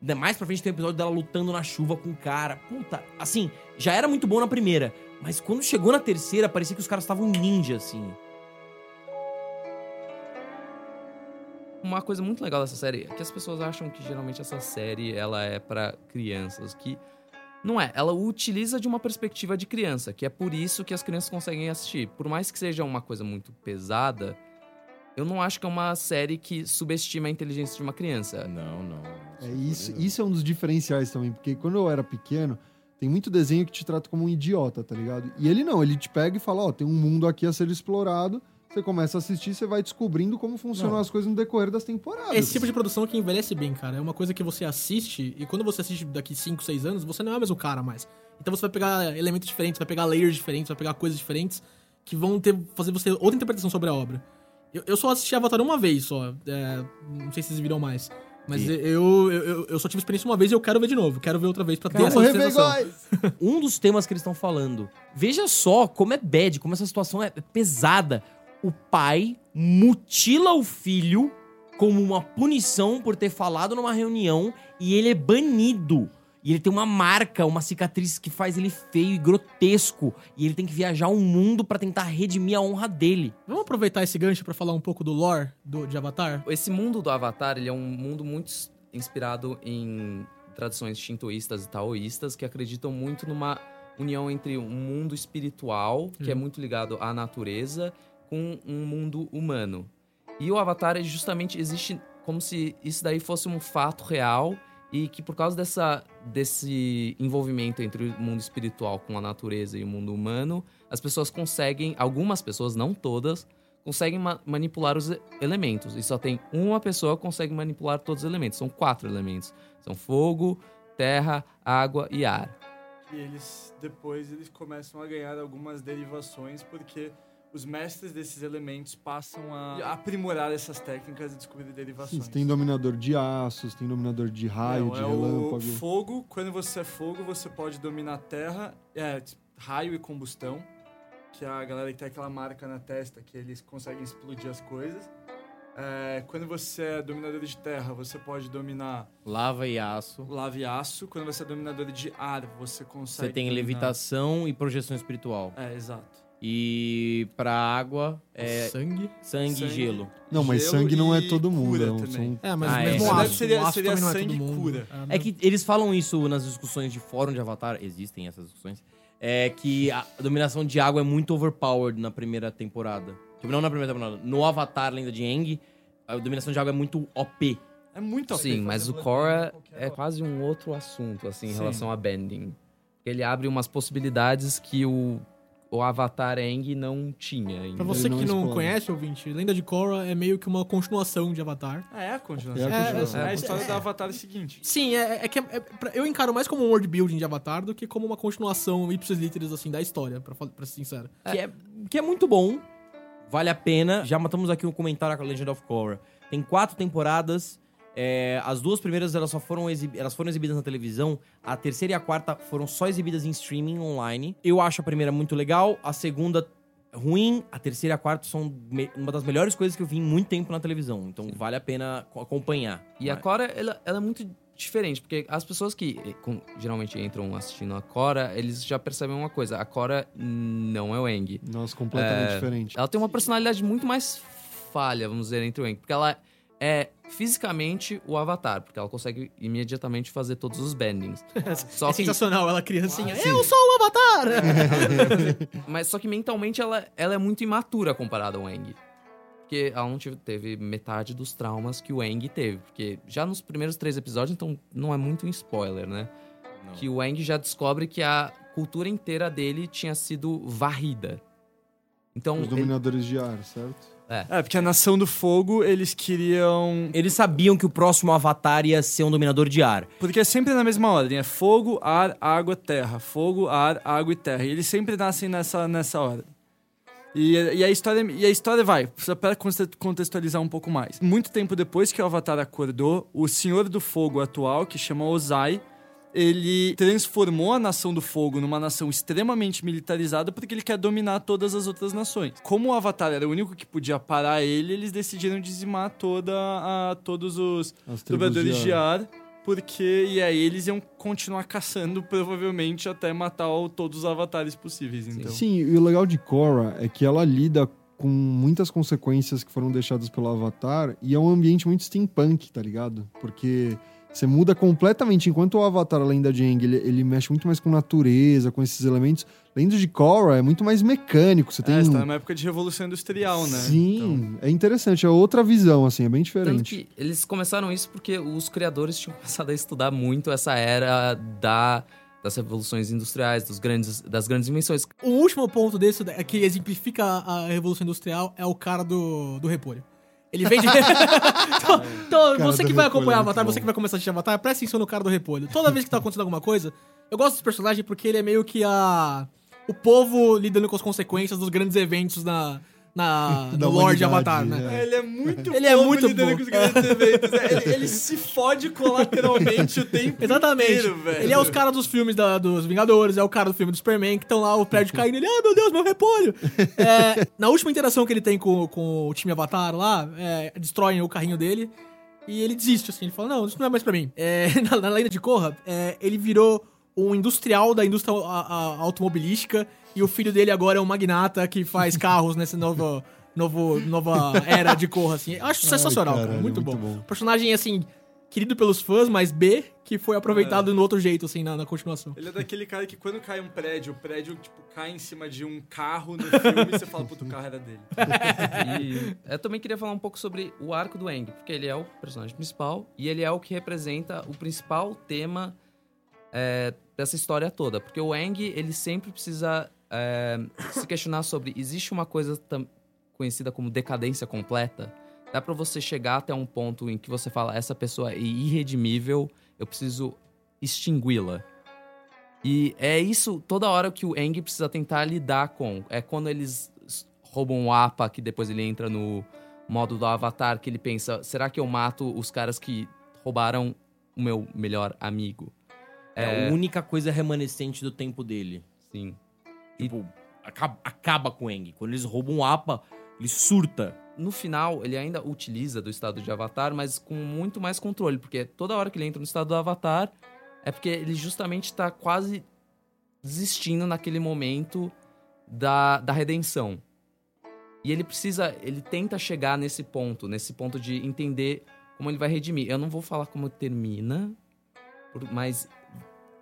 Ainda Mais pra frente tem o episódio dela lutando na chuva com o cara. Puta, assim, já era muito bom na primeira. Mas quando chegou na terceira, parecia que os caras estavam ninja, assim. Uma coisa muito legal dessa série é que as pessoas acham que geralmente essa série ela é pra crianças, que não é. Ela utiliza de uma perspectiva de criança, que é por isso que as crianças conseguem assistir. Por mais que seja uma coisa muito pesada, eu não acho que é uma série que subestima a inteligência de uma criança. Não, não. É isso, isso é um dos diferenciais também, porque quando eu era pequeno, tem muito desenho que te trata como um idiota, tá ligado? E ele não, ele te pega e fala, ó, tem um mundo aqui a ser explorado, você começa a assistir, você vai descobrindo como funcionam Não. as coisas no decorrer das temporadas. Esse tipo de produção que envelhece bem, cara. É uma coisa que você assiste e quando você assiste daqui 5, 6 anos, você não é o mesmo cara mais. Então você vai pegar elementos diferentes, vai pegar layers diferentes, vai pegar coisas diferentes que vão ter, fazer você outra interpretação sobre a obra. Eu, eu só assisti Avatar uma vez só. é, não sei se vocês viram mais. Mas E- eu, eu, eu, só tive experiência uma vez e eu quero ver de novo. Quero ver outra vez pra ter essa sensação. [LAUGHS] um dos temas que eles estão falando. Veja só como é bad, como essa situação é pesada. O pai mutila o filho como uma punição por ter falado numa reunião e ele é banido. E ele tem uma marca, uma cicatriz que faz ele feio e grotesco. E ele tem que viajar o mundo pra tentar redimir a honra dele. Vamos aproveitar esse gancho pra falar um pouco do lore do, de Avatar? Esse mundo do Avatar, ele é um mundo muito inspirado em tradições shintoístas e taoístas que acreditam muito numa união entre um mundo espiritual, que é muito ligado à natureza, com um mundo humano. E o Avatar justamente existe como se isso daí fosse um fato real e que por causa dessa, desse envolvimento entre o mundo espiritual com a natureza e o mundo humano, as pessoas conseguem, algumas pessoas, não todas, conseguem ma- manipular os elementos. E só tem uma pessoa que consegue manipular todos os elementos. São quatro elementos. São fogo, terra, água e ar. E eles depois eles começam a ganhar algumas derivações porque os mestres desses elementos passam a aprimorar essas técnicas e descobrir Sim, derivações. você tem dominador de aços, tem dominador de raio, Não, de é relâmpago. o fogo. Quando você é fogo, você pode dominar terra, é, raio e combustão. Que é a galera que tem aquela marca na testa que eles conseguem explodir as coisas. É, quando você é dominador de terra, você pode dominar Lava e aço. lava e aço. Quando você é dominador de ar, você consegue. Você tem dominar- levitação e projeção espiritual. É, exato. E pra água é Sangue. sangue, e Sangue. gelo. Não, mas Gelo sangue não é e todo mundo. cura é um- também. são- É, mas Ah, o é. mesmo deve seria- o aço seria também não é sangue todo mundo. cura. É que eles falam isso nas discussões de fórum de Avatar, existem essas discussões, é que a dominação de água é muito overpowered na primeira temporada. Tipo, não na primeira temporada, no Avatar Lenda de Aang, a dominação de água é muito OP. É muito OP Sim, mas o Bloodborne Korra é quase um outro assunto, assim, em Sim. relação a bending. Ele abre umas possibilidades que o, o Avatar Aang não tinha ainda. Pra você não que não explode. conhece, ouvinte, Lenda de Korra é meio que uma continuação de Avatar. Ah, é a continuação. É a continuação. É, a É, história é. da Avatar é a seguinte. Sim, é, é que é- é eu encaro mais como um world building de Avatar do que como uma continuação ipsis literis, assim, da história, pra, pra ser sincero. Que, é, que é muito bom, vale a pena. Já matamos aqui um comentário com a Legend of Korra. Tem quatro temporadas, é, as duas primeiras elas só foram, exib- elas foram exibidas na televisão, a terceira e a quarta foram só exibidas em streaming online. Eu acho a primeira muito legal, a segunda ruim, a terceira e a quarta são me- uma das melhores coisas que eu vi em muito tempo na televisão. Então vale a pena co- acompanhar. E a Mas- Korra, ela, ela é muito diferente, porque as pessoas que eh, com- geralmente entram assistindo a Korra, eles já percebem uma coisa, a Korra não é o Aang. Nossa, completamente É, diferente. Ela tem uma personalidade muito mais falha, vamos dizer, entre o Aang, porque ela é fisicamente o Avatar, porque ela consegue imediatamente fazer todos os bendings. [LAUGHS] Só é que sensacional ela criancinha. eu sou o Avatar! [LAUGHS] Mas só que mentalmente ela, ela é muito imatura comparada ao Aang. Porque ela não tive- teve metade dos traumas que o Aang teve. Porque já nos primeiros três episódios, então não é muito um spoiler, né? Não. Que o Aang já descobre que a cultura inteira dele tinha sido varrida. Então, Os ele- dominadores de ar, certo? É, porque a Nação do Fogo, eles queriam... Eles sabiam que o próximo Avatar ia ser um dominador de ar. Porque é sempre na mesma ordem. É fogo, ar, água, terra. Fogo, ar, água e terra. E eles sempre nascem nessa, nessa ordem. E, e a história, e a história vai, só para conte- contextualizar um pouco mais. Muito tempo depois que o Avatar acordou, o Senhor do Fogo atual, que chama Ozai, ele transformou a Nação do Fogo numa nação extremamente militarizada porque ele quer dominar todas as outras nações. Como o Avatar era o único que podia parar ele, eles decidiram dizimar toda a, todos os As tribos Trovadores de ar. ar, porque e aí eles iam continuar caçando provavelmente até matar todos os avatares possíveis, então. Sim, e o legal de Korra é que ela lida com muitas consequências que foram deixadas pelo Avatar e é um ambiente muito steampunk, tá ligado? Porque você muda completamente. Enquanto o Avatar, a lenda de Aang, ele, ele mexe muito mais com natureza, com esses elementos. Lenda de Korra é muito mais mecânico. Você tem... É, você tá numa época de revolução industrial, né? Sim, é interessante. É outra visão, assim, é bem Tanto diferente. que eles começaram isso porque os criadores tinham [LAUGHS] começado a estudar muito essa era da, das revoluções industriais, dos grandes, das grandes invenções. O último ponto desse, é que exemplifica a Revolução Industrial, é o cara do, do repolho. Ele vende. então, então, você que vai repolho acompanhar é Avatar, você que vai começar a assistir Avatar, presta atenção no cara do repolho. Toda vez que tá acontecendo alguma coisa, eu gosto desse personagem porque ele é meio que a. O povo lidando com as consequências dos grandes eventos na, na, [LAUGHS] no Lorde Avatar, né? é. Ele é muito Ele é bom muito lidando bom. com os grandes [LAUGHS] eventos. É, Ele, ele se fode colateralmente o tempo [LAUGHS] Exatamente. inteiro, velho. Ele é os caras dos filmes da- dos Vingadores, é o cara do filme do Superman, que estão lá, o prédio caindo, ele, ah, meu Deus, meu repolho. É, na última interação que ele tem com, com o time Avatar lá, é, destroem o carrinho dele e ele desiste, assim, ele fala, não, isso não é mais pra mim. É, na, na lenda de Korra, é, ele virou um industrial da indústria a- a- automobilística e o filho dele agora é um magnata que faz [LAUGHS] carros nessa nova, novo, nova era de Korra, assim. Eu acho sensacional, cara, caralho, muito, muito bom. bom. Personagem, assim, querido pelos fãs, mas B, que foi aproveitado no outro jeito, assim, na, na continuação. Ele é daquele cara que quando cai um prédio, o prédio, tipo, cai em cima de um carro no filme e você fala, puto, o carro era dele. [LAUGHS] E eu também queria falar um pouco sobre o arco do Aang, porque ele é o personagem principal e ele é o que representa o principal tema é, dessa história toda. Porque o Aang, ele sempre precisa é, se questionar sobre: existe uma coisa conhecida como decadência completa? Dá pra você chegar até um ponto em que você fala: essa pessoa é irredimível, eu preciso extingui-la. E é isso toda hora que o Aang precisa tentar lidar com. É quando eles roubam o APA, que depois ele entra no modo do Avatar, que ele pensa: será que eu mato os caras que roubaram o meu melhor amigo? É a única coisa remanescente do tempo dele. Sim. Tipo, acaba, acaba com o Eng. Quando eles roubam o APA, ele surta. No final, ele ainda utiliza do estado de Avatar, mas com muito mais controle, porque toda hora que ele entra no estado do Avatar, é porque ele justamente tá quase desistindo naquele momento da, da redenção. E ele precisa, ele tenta chegar nesse ponto, nesse ponto de entender como ele vai redimir. Eu não vou falar como termina, mas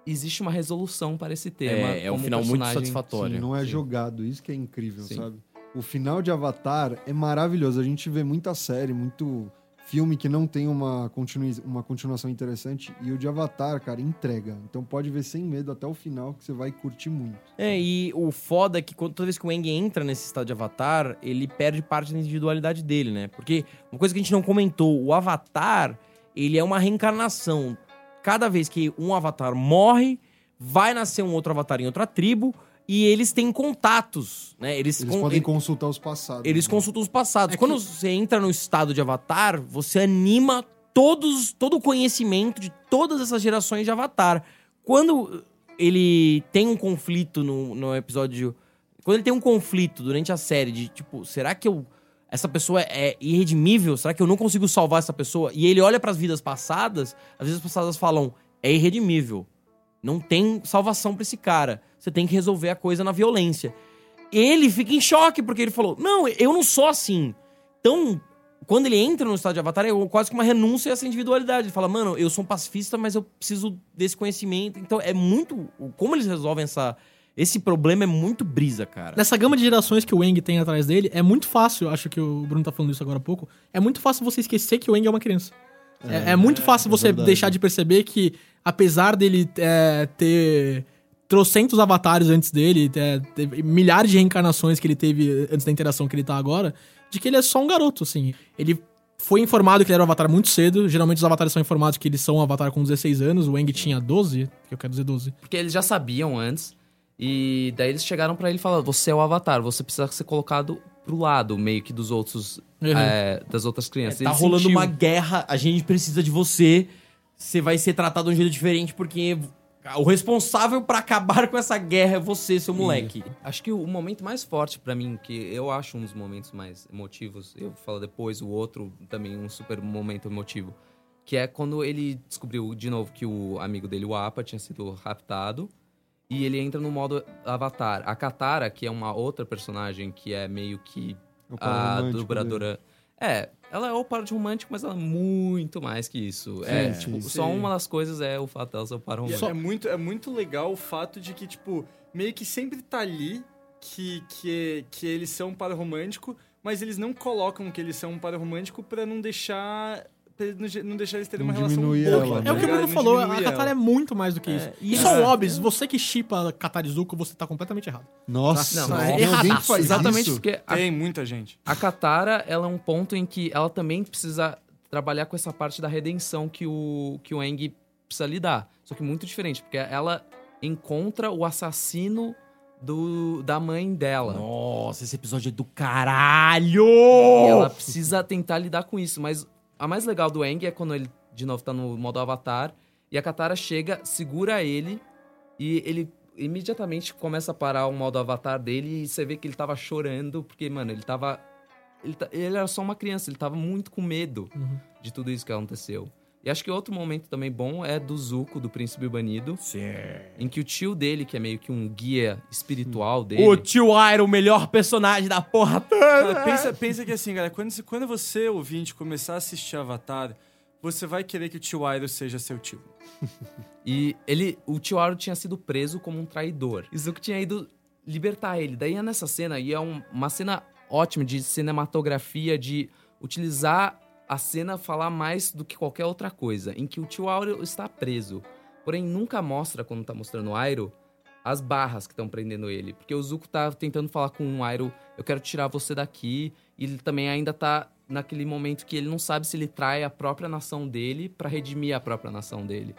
existe uma resolução para esse tema. É, é um final muito personagem- satisfatório. Sim, não é Sim. jogado, isso que é incrível, Sim. sabe? O final de Avatar é maravilhoso. A gente vê muita série, muito filme que não tem uma, continui uma continuação interessante. E o de Avatar, cara, entrega. Então pode ver sem medo até o final que você vai curtir muito. É, e o foda é que quando, toda vez que o Eng entra nesse estado de Avatar, ele perde parte da individualidade dele, né? Porque uma coisa que a gente não comentou, o Avatar, ele é uma reencarnação. Cada vez que um Avatar morre, vai nascer um outro Avatar em outra tribo e eles têm contatos, né? Eles, Eles con- podem ele- consultar os passados. eles né? consultam os passados. É que- Quando você entra no estado de Avatar, você anima todos, todo o conhecimento de todas essas gerações de Avatar. Quando ele tem um conflito no, no episódio. Quando ele tem um conflito durante a série de tipo, será que eu. Essa pessoa é irredimível? Será que eu não consigo salvar essa pessoa? E ele olha pras vidas passadas, as vidas passadas falam: é irredimível. Não tem salvação pra esse cara. Você tem que resolver a coisa na violência ele fica em choque, porque ele falou: Não, eu não sou assim. Então, quando ele entra no estado de Avatar, é quase que uma renúncia a essa individualidade. Ele fala: Mano, eu sou um pacifista, mas eu preciso desse conhecimento. Então, é muito. Como eles resolvem essa, esse problema é muito brisa, cara. Nessa gama de gerações que o Eng tem atrás dele, é muito fácil, acho que o Bruno tá falando isso agora há pouco, é muito fácil você esquecer que o Eng é uma criança. É, é muito fácil é você verdade. deixar de perceber que, apesar dele é, ter trocentos avatares antes dele, é, teve milhares de reencarnações que ele teve antes da interação que ele tá agora, de que ele é só um garoto, assim. Ele foi informado que ele era um avatar muito cedo. Geralmente os avatares são informados que eles são um avatar com 16 anos. O Eng tinha 12, que eu quero dizer 12. Porque eles já sabiam antes. E daí eles chegaram pra ele e falaram: Você é o Avatar, você precisa ser colocado pro lado, meio que dos outros. Uhum. é, das outras crianças. tá Ele rolando sentiu- uma guerra, a gente precisa de você. Você vai ser tratado de um jeito diferente, porque o responsável pra acabar [LAUGHS] com essa guerra é você, seu moleque. Acho que o momento mais forte pra mim, que eu acho um dos momentos mais emotivos, eu falo depois, o outro também um super momento emotivo, que é quando ele descobriu de novo que o amigo dele, o Apa, tinha sido raptado. E ele entra no modo Avatar. A Katara, que é uma outra personagem que é meio que É a dubladora. É, ela é o par de romântico, mas ela é muito mais que isso. é, Sim, tipo, sim. só uma das coisas é o fato dela ser o par E romântico. é, muito, é muito legal o fato de que, tipo, meio que sempre tá ali que, que, que eles são um par romântico, mas eles não colocam que eles são um par romântico pra não deixar. Pra não deixar eles terem Não uma relação boa. ela, tá né? É o que o? Bruno falou, a Katara é ela. muito mais do que isso. e E só é- óbvio, você que chipa Katarizuko, você tá completamente errado. Nossa, Não, é erradaço, faz Exatamente, isso? porque a Tem muita gente. A Katara, ela é um ponto em que ela também precisa trabalhar com essa parte da redenção que o, que o Aang precisa lidar. Só que muito diferente, porque ela encontra o assassino do, da mãe dela. Nossa, esse episódio é do caralho! E ela precisa tentar lidar com isso. Mas a mais legal do Aang é quando ele, de novo, tá no modo avatar. E a Katara chega, segura ele. E ele imediatamente começa a parar o modo avatar dele. E você vê que ele tava chorando. Porque, mano, ele tava... Ele, ele era só uma criança. Ele tava muito com medo Uhum. de tudo isso que aconteceu. E acho que outro momento também bom é do Zuko, do Príncipe Banido. Em que o tio dele, que é meio que um guia espiritual dele... O tio Iron, o melhor personagem da porra toda. Cara, pensa, pensa que assim, galera, quando, quando você, ouvinte, começar a assistir Avatar, você vai querer que o tio Iroh seja seu tio. [LAUGHS] E ele, o tio Aro tinha sido preso como um traidor. E Zuko tinha ido libertar ele. Daí é nessa cena, e é um- uma cena ótima de cinematografia, de utilizar a cena falar mais do que qualquer outra coisa, em que o tio Auro está preso. Porém, nunca mostra, quando tá mostrando o Airo, as barras que estão prendendo ele. Porque o Zuko tá tentando falar com o Airo, eu quero tirar você daqui. E ele também ainda tá naquele momento que ele não sabe se ele trai a própria nação dele pra redimir a própria nação dele.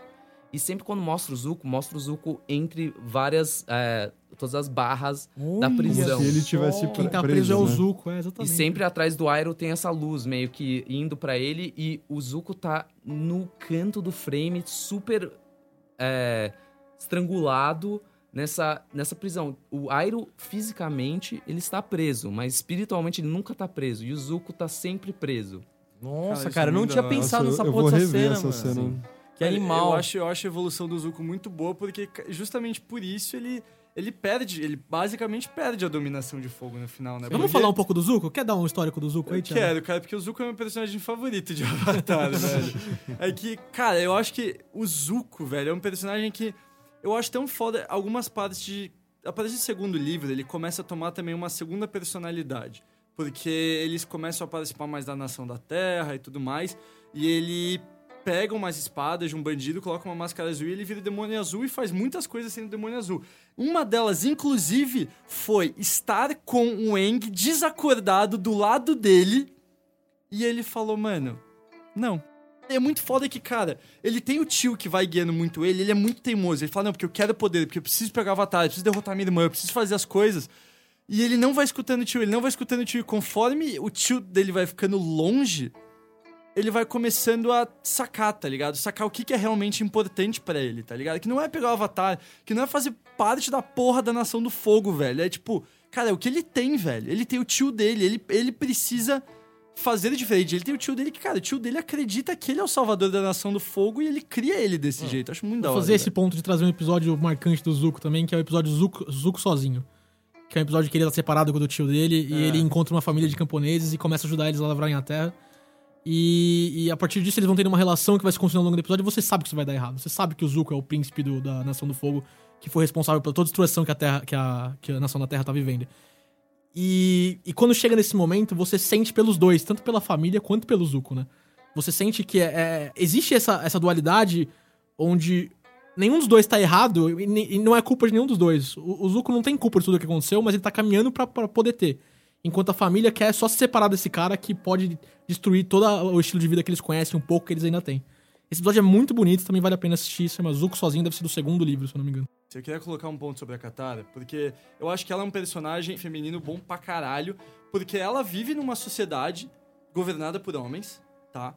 E sempre quando mostra o Zuko, mostra o Zuko entre várias. é, todas as barras da prisão. se ele tivesse Quem tá preso, preso, é o né? Zuko, é E exatamente. sempre atrás do Airo tem essa luz meio que indo pra ele e o Zuko tá no canto do frame, super é, estrangulado nessa, nessa prisão. O Airo, fisicamente, ele está preso, mas espiritualmente ele nunca tá preso. E o Zuko tá sempre preso. Nossa, Cara, cara, eu é não muito tinha pensado nessa eu, eu porra dessa cena, essa mano. cena. Que Cara, animal. Eu acho, eu acho a evolução do Zuko muito boa, porque justamente por isso ele, ele perde, ele basicamente perde a dominação de fogo no final, né? Vamos Porque- falar um pouco do Zuko? Quer dar um histórico do Zuko aí, Eu Thiago? quero, cara, porque o Zuko é meu personagem favorito de [LAUGHS] Avatar, velho. É que, cara, eu acho que o Zuko, velho, é um personagem que eu acho tão foda. Algumas partes de. A partir do segundo livro, ele começa a tomar também uma segunda personalidade. Porque eles começam a participar mais da Nação da Terra e tudo mais. E ele pega umas espadas de um bandido, coloca uma máscara azul e ele vira o demônio azul e faz muitas coisas sendo demônio azul. Uma delas, inclusive, foi estar com o Eng desacordado do lado dele e ele falou, mano, não. É muito foda que, cara, ele tem o tio que vai guiando muito ele, ele é muito teimoso. Ele fala, não, porque eu quero poder, porque eu preciso pegar a batalha, eu preciso derrotar minha irmã, eu preciso fazer as coisas. E ele não vai escutando o tio, ele não vai escutando o tio. E conforme o tio dele vai ficando longe, ele vai começando a sacar, tá ligado? Sacar o que, que é realmente importante pra ele, tá ligado? Que não é pegar o avatar, que não é fazer parte da porra da Nação do Fogo, velho. É tipo, cara, é o que ele tem, velho. Ele tem o tio dele, ele, ele precisa fazer diferente. Ele tem o tio dele que, cara, o tio dele acredita que ele é o salvador da Nação do Fogo e ele cria ele desse jeito. Acho muito da hora. fazer esse velho. ponto de trazer um episódio marcante do Zuko também, que é o episódio Zuko, Zuko sozinho. Que é um episódio que ele tá separado do tio dele e É. ele encontra uma família de camponeses e começa a ajudar eles a lavrarem a terra. E, e a partir disso eles vão tendo uma relação que vai se construindo ao longo do episódio e você sabe que isso vai dar errado. Você sabe que o Zuko é o príncipe do- da Nação do Fogo que foi responsável pela toda a destruição que a, terra, que a, que a Nação da Terra tá vivendo. E, e quando chega nesse momento, você sente pelos dois, tanto pela família quanto pelo Zuko, né? Você sente que é, é- existe essa, essa dualidade onde nenhum dos dois tá errado e, e não é culpa de nenhum dos dois. O, o Zuko não tem culpa de tudo que aconteceu, mas ele tá caminhando pra poder ter. Enquanto a família quer só se separar desse cara que pode destruir todo o estilo de vida que eles conhecem, um pouco que eles ainda têm. Esse episódio é muito bonito, também vale a pena assistir. Chama Zuko sozinho, deve ser do segundo livro, se eu não me engano. Eu queria colocar um ponto sobre a Katara, porque eu acho que ela é um personagem feminino bom pra caralho, porque ela vive numa sociedade governada por homens, tá?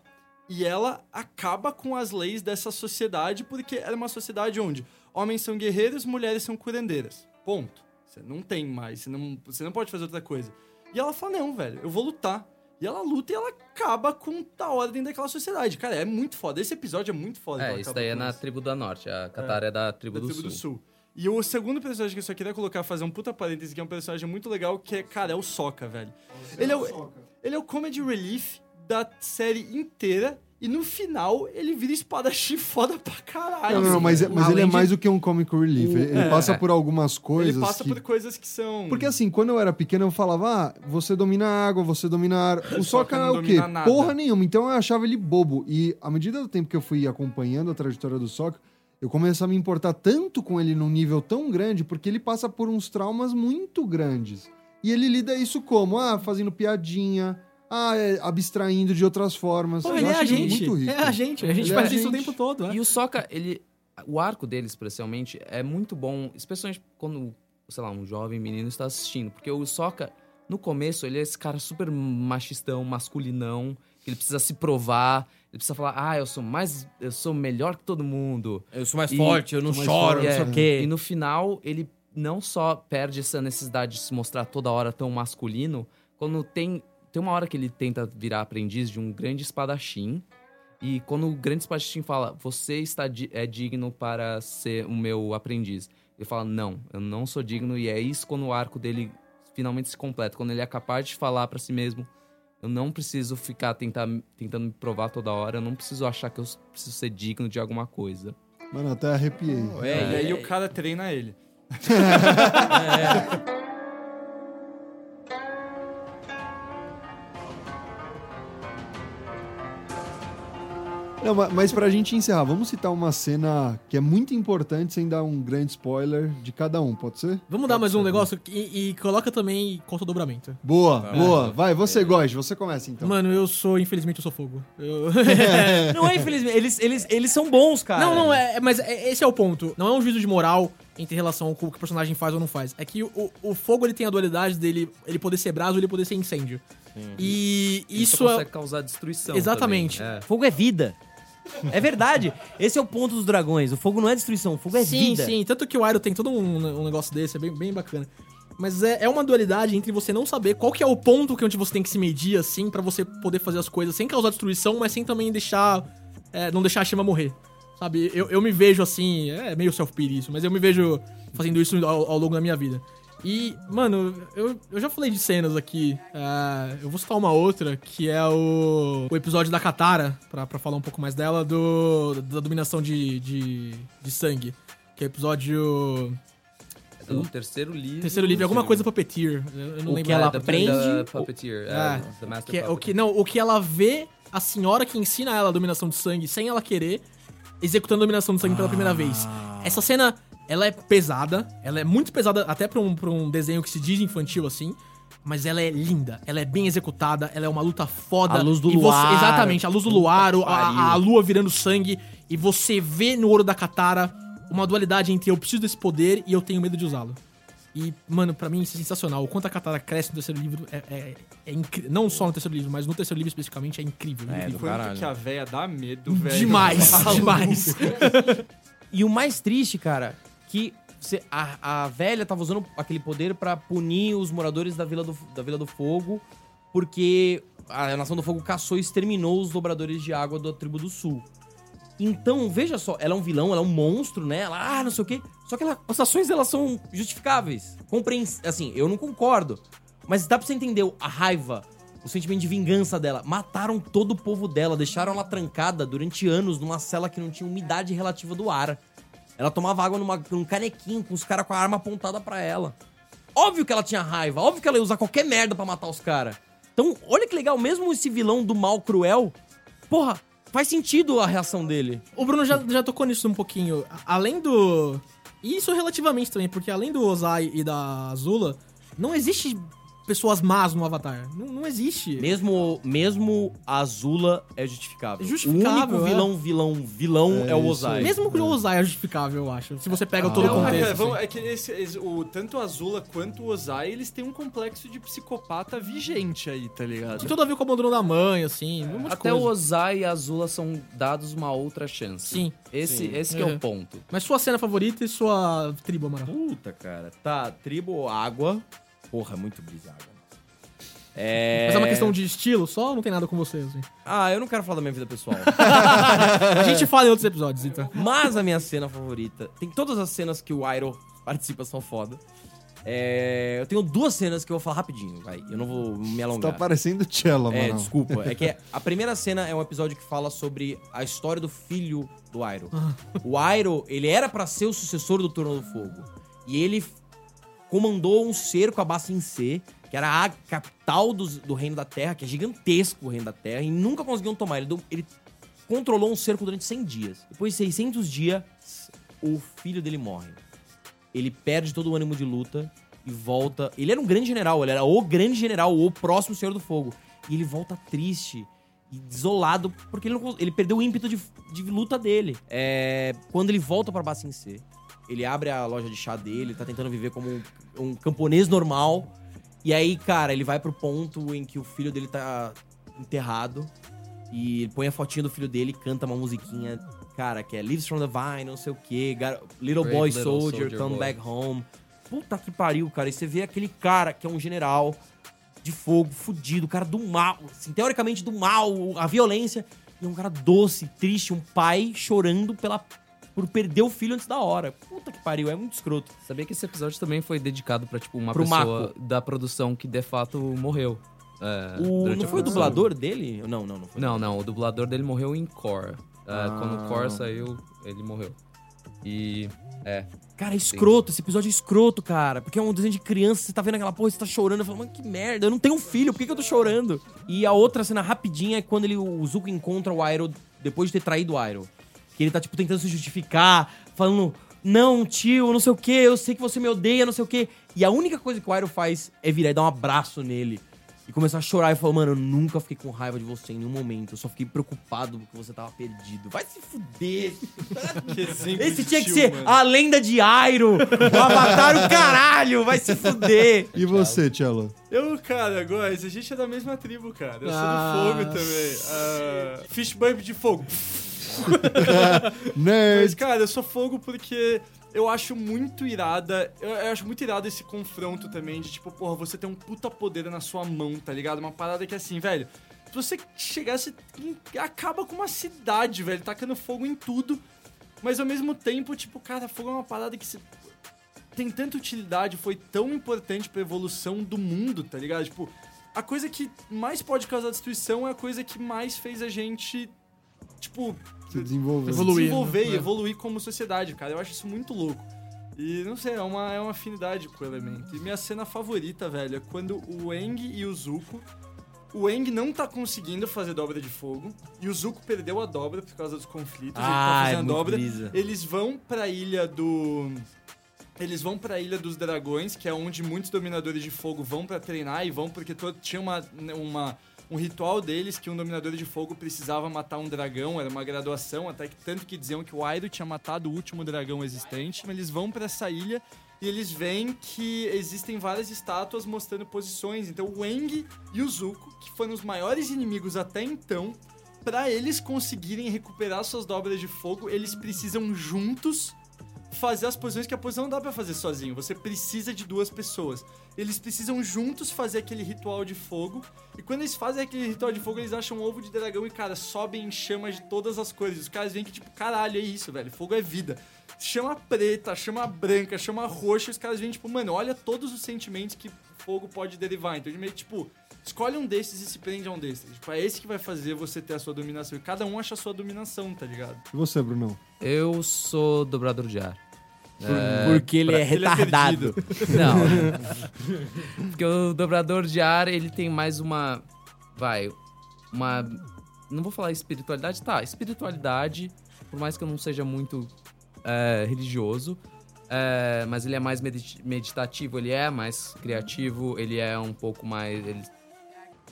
E ela acaba com as leis dessa sociedade, porque ela é uma sociedade onde homens são guerreiros, mulheres são curandeiras. Ponto. Você não tem mais, você não, você não pode fazer outra coisa. E ela fala, não, velho, eu vou lutar. E ela luta e ela acaba com a ordem daquela sociedade. Cara, é muito foda. Esse episódio é muito foda. É, isso daí é com na isso. tribo da norte. A Katara é, da tribo, da do, tribo sul. do Sul. E o segundo personagem que eu só queria colocar, fazer um puta parêntese, que é um personagem muito legal, que é, cara, é o Sokka, velho. Ele é o, ele é o comedy relief da série inteira, e no final ele vira espadachim [LAUGHS] foda pra caralho. Não, não, não, mas, é- mas ele é Além de- mais do que um comic relief. Ele, ele É. passa por algumas coisas. Ele passa que- por coisas que são... Porque assim, quando eu era pequeno, eu falava, ah, você domina a água, você domina ar. [LAUGHS] O Sokka não é o quê? nada. Porra nenhuma. Então eu achava ele bobo. E à medida do tempo que eu fui acompanhando a trajetória do Sokka, eu comecei a me importar tanto com ele num nível tão grande, porque ele passa por uns traumas muito grandes. E ele lida isso como? Ah, fazendo piadinha, ah, é, abstraindo de outras formas. Pô, ele é a gente. Muito rico. É a gente. A gente Ele é faz a isso o gente. tempo todo. é. E o Sokka, ele. O arco dele, especialmente, é muito bom, especialmente quando sei lá, um jovem menino está assistindo. Porque o Sokka, no começo, ele é esse cara super machistão, masculinão, que ele precisa se provar, ele precisa falar, ah, eu sou mais, eu sou melhor que todo mundo. Eu sou mais E- forte, eu não choro, não sei é. o quê. E no final, ele não só perde essa necessidade de se mostrar toda hora tão masculino, quando tem. Tem uma hora que ele tenta virar aprendiz de um grande espadachim. E quando o grande espadachim fala, você está di- é digno para ser o meu aprendiz. Ele fala, não, eu não sou digno. E é isso quando o arco dele finalmente se completa. Quando ele é capaz de falar pra si mesmo, eu não preciso ficar tentar, tentando me provar toda hora. Eu não preciso achar que eu preciso ser digno de alguma coisa. Mano, até arrepiei. É, e aí o cara treina ele. [LAUGHS] [LAUGHS] Não, ma- mas pra gente encerrar, vamos citar uma cena que é muito importante sem dar um grande spoiler de cada um, pode ser? Vamos dar mais um negócio e, e coloca também conta dobramento. Boa, boa. Vai, você gosta, você começa então. Mano, eu sou, infelizmente, eu sou fogo. Eu- [LAUGHS] Não é, infelizmente. Eles, eles, eles são bons, cara. Não, não, é, mas é- esse é o ponto. Não é um juízo de moral entre relação com o que o personagem faz ou não faz. É que o, o fogo ele tem a dualidade dele ele poder ser brasa ou ele poder ser incêndio. E Ele isso só é. consegue causar destruição. Exatamente. também, é. Fogo é vida. É verdade. Esse é o ponto dos dragões. O fogo não é destruição, o fogo é sim, vida. sim. Tanto que o Iron tem todo um, um negócio desse, é bem, bem bacana. Mas é, é uma dualidade entre você não saber qual que é o ponto que onde você tem que se medir, assim, pra você poder fazer as coisas sem causar destruição, mas sem também deixar. é, não deixar a chama morrer. Sabe? Eu, eu me vejo assim. É meio self-pity isso, mas eu me vejo fazendo isso ao, ao longo da minha vida. E, mano, eu, eu já falei de cenas aqui. é, eu vou citar uma outra, que é o, o episódio da Katara, pra, pra falar um pouco mais dela, do, da dominação de, de, de sangue. Que é o episódio. É do terceiro livro. Terceiro livro, alguma coisa Puppeteer. Eu, eu não O lembro. que ela aprende- Puppeteer. É, É, The Master Que, é- o que, não, o que ela vê a senhora que ensina ela a dominação de sangue sem ela querer, executando a dominação de sangue pela primeira vez. Essa cena, ela é pesada, ela é muito pesada até pra um, pra um desenho que se diz infantil assim, mas ela é linda, ela é bem executada, ela é uma luta foda. A luz do e você- luar. exatamente, a luz do luar, a, a lua virando sangue, e você vê no Ouro da Katara uma dualidade entre eu preciso desse poder e eu tenho medo de usá-lo. E, mano, pra mim isso é sensacional. O quanto a Katara cresce no terceiro livro é, é, é incrível. Não só no terceiro livro, mas no terceiro livro especificamente é incrível. É, incrível. do Quanto que a véia dá medo, velho. Demais, [LAUGHS] demais. [LAUGHS] E o mais triste, cara, que você- a, a velha tava usando aquele poder pra punir os moradores da Vila do, da Vila do Fogo, porque a Nação do Fogo caçou e exterminou os dobradores de água da tribo do Sul. Então, veja só, ela é um vilão, ela é um monstro, né? Ela, ah, não sei o quê. Só que ela- as ações dela são justificáveis. Compreens... Assim, eu não concordo. Mas dá pra você entender a raiva, o sentimento de vingança dela. Mataram todo o povo dela, deixaram ela trancada durante anos numa cela que não tinha umidade relativa do ar. Ela tomava água numa, num canequinho com os caras com a arma apontada pra ela. Óbvio que ela tinha raiva, óbvio que ela ia usar qualquer merda pra matar os caras. Então, olha que legal, mesmo esse vilão do mal cruel, porra, faz sentido a reação dele. O Bruno já, já tocou nisso um pouquinho. Além do. E isso relativamente também, porque além do Ozai e da Azula, não existe pessoas más no Avatar. Não, não existe. Mesmo, mesmo a Azula é justificável. Justificável, O único é. vilão, vilão, vilão é, É o Ozai. Mesmo que o Ozai é justificável, eu acho. Se você pega todo o Ah, Não, contexto. é, vamos- assim. é que esse- esse- o, tanto a Azula quanto o Ozai, eles têm um complexo de psicopata vigente aí, tá ligado? Tem tudo a ver com o abandono da mãe, assim. um Até coisa. o Ozai e a Azula são dados uma outra chance. Sim. Esse, Sim. esse que é o ponto. Mas sua cena favorita e sua tribo, Amaral? Puta, cara. Tá, tribo, água. Porra, muito brisada. É... Mas é uma questão de estilo só ou não tem nada com você, assim? Ah, eu não quero falar da minha vida pessoal. [LAUGHS] A gente fala em outros episódios, então. Mas a minha cena favorita. Tem todas as cenas que o Iroh participa são foda. É, eu tenho duas cenas que eu vou falar rapidinho, vai. Eu não vou me Tá alongar. parecendo Cello, É, mano. desculpa. É que [LAUGHS] a primeira cena é um episódio que fala sobre a história do filho do Iroh. O Iroh, ele era pra ser o sucessor do Trono do Fogo. E ele comandou um cerco a Bassin C, que era a capital dos- do Reino da Terra, que é gigantesco o Reino da Terra, e nunca conseguiam tomar. Ele, ele controlou um cerco durante 100 dias. Depois de 600 dias, o filho dele morre. Ele perde todo o ânimo de luta e volta. Ele era um grande general, ele era o grande general, o próximo Senhor do Fogo. E ele volta triste e desolado, porque ele, não ele perdeu o ímpeto de, de luta dele. É, quando ele volta Bassin C, ele abre a loja de chá dele, tá tentando viver como um, um camponês normal. E aí, cara, ele vai pro ponto em que o filho dele tá enterrado. E ele põe a fotinha do filho dele e canta uma musiquinha, cara, que é Lives from the Vine, não sei o quê. Little Boy Little Soldier, Soldier Come Boy. Back Home. Puta que pariu, cara. E você vê aquele cara que é um general de fogo, fudido, cara do mal, assim, teoricamente do mal, a violência. E é um cara doce, triste, um pai chorando pela, por perder o filho antes da hora. Puta que pariu, é muito escroto. Sabia que esse episódio também foi dedicado pra, tipo, uma Pro pessoa Mako. da produção que de fato morreu. é, O, não foi o dublador dele? Não, não, não foi. Não, não, o dublador dele morreu em Core. É, Ah. Quando o Core saiu, ele morreu. E. É. Cara, é escroto, esse episódio é escroto, cara. Porque é um desenho de criança, você tá vendo aquela porra, você tá chorando. Eu falo, mano, que merda, eu não tenho um filho, por que, que eu tô chorando? E a outra cena rapidinha é quando ele, o Zuko encontra o Iroh depois de ter traído o Iroh. Que ele tá, tipo, tentando se justificar, falando, não, tio, não sei o que, eu sei que você me odeia, não sei o que. E a única coisa que o Iroh faz é virar e dar um abraço nele. E começar a chorar e falar, mano, eu nunca fiquei com raiva de você em nenhum momento. Eu só fiquei preocupado porque você tava perdido. Vai se fuder. [LAUGHS] Esse tinha que ser mano. a lenda de Airo, o avatar o caralho, vai se fuder. E você, Cello? Eu, cara, Góis, a gente é da mesma tribo, cara. Eu Ah, sou do fogo também. Ah, fish bump de fogo. [LAUGHS] Mas, cara, eu sou fogo porque eu acho muito irada. Eu, eu acho muito irado esse confronto também de tipo, porra, você tem um puta poder na sua mão, tá ligado? Uma parada que assim, velho. Se você chegasse. em- Acaba com uma cidade, velho, tacando fogo em tudo. Mas ao mesmo tempo, tipo, cara, fogo é uma parada que se. Tem tanta utilidade, foi tão importante pra evolução do mundo, tá ligado? Tipo, a coisa que mais pode causar destruição é a coisa que mais fez a gente. Tipo, Se desenvolveu. Evoluiu. Evoluir, desenvolver né? e É. evoluir como sociedade, cara. Eu acho isso muito louco. E não sei, é uma, é uma afinidade com o elemento. E minha cena favorita, velho, é quando o Eng e o Zuko. O Eng não tá conseguindo fazer dobra de fogo. E o Zuko perdeu a dobra por causa dos conflitos. ele tá Ah, é fazendo a muito dobra. brisa. Eles vão pra ilha do. Eles vão pra Ilha dos Dragões, que é onde muitos dominadores de fogo vão pra treinar e vão porque to- tinha uma, uma, um ritual deles que um dominador de fogo precisava matar um dragão, era uma graduação, até que tanto que diziam que o Airo tinha matado o último dragão existente. Eles vão pra essa ilha e eles veem que existem várias estátuas mostrando posições. Então o Eng e o Zuko, que foram os maiores inimigos até então, Pra eles conseguirem recuperar suas dobras de fogo, eles precisam juntos fazer as posições que a posição não dá pra fazer sozinho. Você precisa de duas pessoas. Eles precisam juntos fazer aquele ritual de fogo. E quando eles fazem aquele ritual de fogo, eles acham um ovo de dragão e, cara, sobem em chamas de todas as cores. Os caras veem que, tipo, caralho, é isso, velho. Fogo é vida. Chama preta, chama branca, chama roxa. Os caras veem, tipo, mano, olha todos os sentimentos que fogo pode derivar. Então, meio tipo, escolhe um desses e se prende a um desses. Tipo, é esse que vai fazer você ter a sua dominação. E cada um acha a sua dominação, tá ligado? E você, Brunão? Eu sou dobrador de ar. É, Porque ele é Ele é retardado. [LAUGHS] Não. Porque o dobrador de ar, ele tem mais uma. Vai. Uma. Não vou falar espiritualidade. Tá, espiritualidade, por mais que eu não seja muito é, religioso. é, mas ele é mais medit- meditativo, ele é mais criativo, ele é um pouco mais. Ele,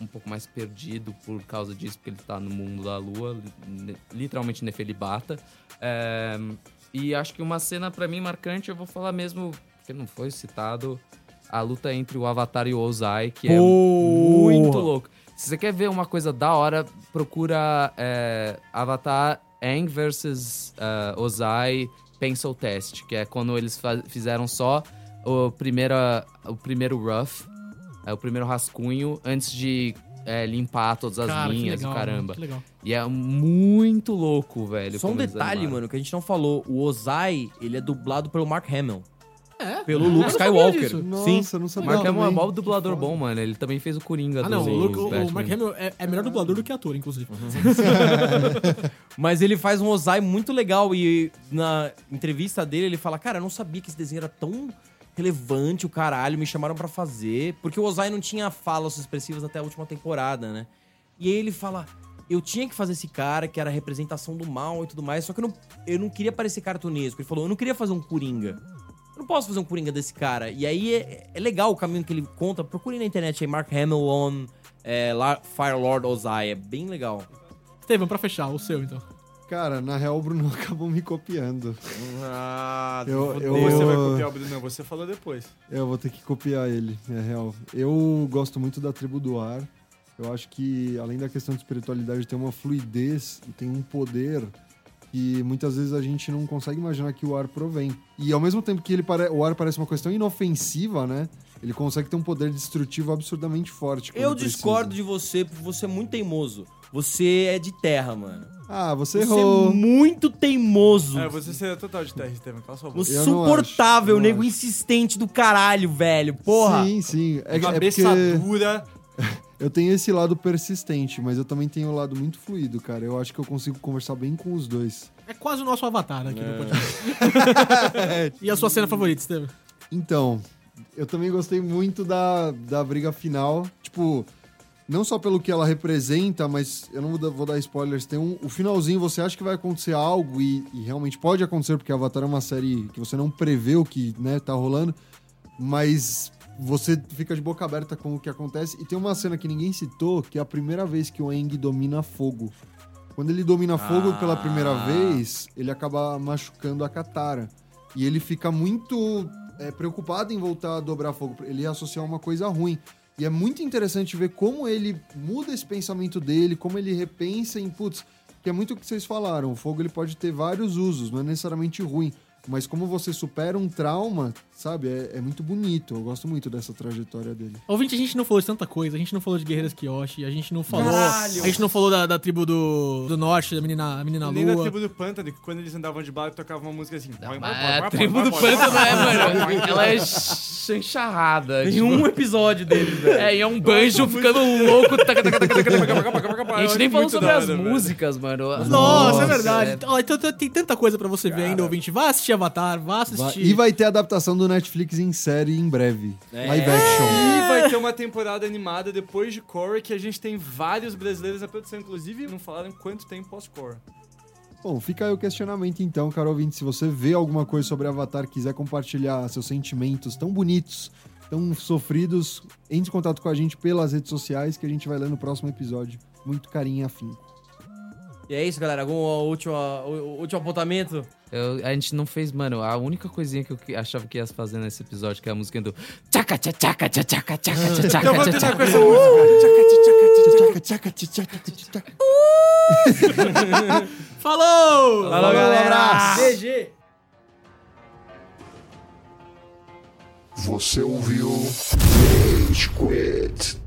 um pouco mais perdido por causa disso, porque ele tá no mundo da lua, li- literalmente Nefelibata. É, e acho que uma cena pra mim marcante, eu vou falar mesmo, porque não foi citado, a luta entre o Avatar e o Ozai, que é muito louco. Se você quer ver uma coisa da hora, procura é, Avatar Aang versus é, Ozai Pencil Test, que é quando eles fizeram só o, primeira, o primeiro rough, é, o primeiro rascunho, antes de é, limpar todas as Cara, linhas legal, e caramba. Que legal. E é muito louco, velho. Só um detalhe, animaram. mano, que a gente não falou. O Ozai, ele é dublado pelo Mark Hamill. É? Pelo Luke Skywalker. Nossa, Sim. eu não sabia. Mark Hamill é mó dublador bom, mano. Ele também fez o Coringa Ah, não, do o, Luke- o- o. Mark Hamill é, é melhor dublador do que ator, inclusive. [LAUGHS] Mas ele faz um Ozai muito legal e na entrevista dele ele fala: Cara, eu não sabia que esse desenho era tão relevante, o caralho, me chamaram pra fazer. Porque o Ozai não tinha falas expressivas até a última temporada, né? E aí ele fala: Eu tinha que fazer esse cara que era a representação do mal e tudo mais, só que eu não, eu não queria parecer cartunesco. Ele falou: Eu não queria fazer um Coringa. Eu não posso fazer um Coringa desse cara. E aí é, é legal o caminho que ele conta. Procure na internet aí, Mark Hamill on é, La- Fire Lord Ozai. É bem legal. Estevam, pra fechar, o seu então. Cara, na real o Bruno [LAUGHS] acabou me copiando. Ah, Eu- eu- você vai copiar o Bruno. Não, você falou depois. Eu vou ter que copiar ele, é real. Eu gosto muito da tribo do ar. Eu acho que, além da questão de espiritualidade, tem uma fluidez e tem um poder que muitas vezes a gente não consegue imaginar que o ar provém. E ao mesmo tempo que ele pare... o ar parece uma questão inofensiva, né? Ele consegue ter um poder destrutivo absurdamente forte. Eu precisa. discordo de você, porque você é muito teimoso. Você é de terra, mano. Ah, você Você errou. é muito teimoso. É, você seria total de terra, Estevam. Cala sua boca. Não insuportável, nego acho. insistente do caralho, velho. Porra. Sim, sim. É, é Cabeça porque [LAUGHS] dura. eu tenho esse lado persistente, mas eu também tenho o lado muito fluido, cara. Eu acho que eu consigo conversar bem com os dois. É quase o nosso avatar aqui É. no podcast. [LAUGHS] e a sua cena favorita, Estevam? Então, eu também gostei muito da, da briga final. Tipo, não só pelo que ela representa, mas eu não vou dar, vou dar spoilers. Tem um, o finalzinho, você acha que vai acontecer algo e, e realmente pode acontecer, porque Avatar é uma série que você não prevê o que né, tá rolando, mas você fica de boca aberta com o que acontece. E tem uma cena que ninguém citou, que é a primeira vez que o Aang domina fogo. Quando ele domina fogo Ah. pela primeira vez, ele acaba machucando a Katara. E ele fica muito é, preocupado em voltar a dobrar fogo. Ele ia associar uma coisa ruim. E é muito interessante ver como ele muda esse pensamento dele, como ele repensa em, putz, que é muito o que vocês falaram. O fogo ele pode ter vários usos, não é necessariamente ruim. Mas como você supera um trauma, sabe? É, é muito bonito. Eu gosto muito dessa trajetória dele. Ouvinte, a gente não falou de tanta coisa. A gente não falou de Guerreiras Kyoshi, a gente não falou. Caralho! A gente não falou da, da tribo do, do norte, da menina, a menina Nem da lua. tribo do pântano, que quando eles andavam de barco, tocava uma música assim. Mas a tribo do pântano é, mano. Ela é chancharrada. Tem tipo, um episódio deles, velho. É, e é um banjo ficando louco. [LAUGHS] taca, taca, taca, taca, taca. A gente nem falou sobre as músicas, mano. Nossa, é verdade. Ó, então tem- tem tanta coisa pra você ver ainda, ouvinte. Vá assistir Avatar, vá Vai- assistir. e vai ter adaptação do Netflix em série em breve. É. Live action. E vai ter uma temporada animada depois de Korra, que a gente tem vários brasileiros na produção, inclusive não falaram quanto tem pós-Korra. Bom, fica aí o questionamento então, caro ouvinte. Se você vê alguma coisa sobre Avatar, quiser compartilhar seus sentimentos tão bonitos, tão sofridos, entre em contato com a gente pelas redes sociais que a gente vai ler no próximo episódio. Muito carinho e afinco. E é isso, galera. Algum último, último apontamento? Eu- a gente não fez, mano, a única coisinha que eu achava que ia fazer nesse episódio, que é a música do tchaca tchaca tchaca tchaca tchaca tchaca Então tchaca tentar tchaca com essa música. Tchaca, tchaca, tchaca, tchaca, tchaca. Falou! Falou, galera! GG! Você ouviu Rage Quit.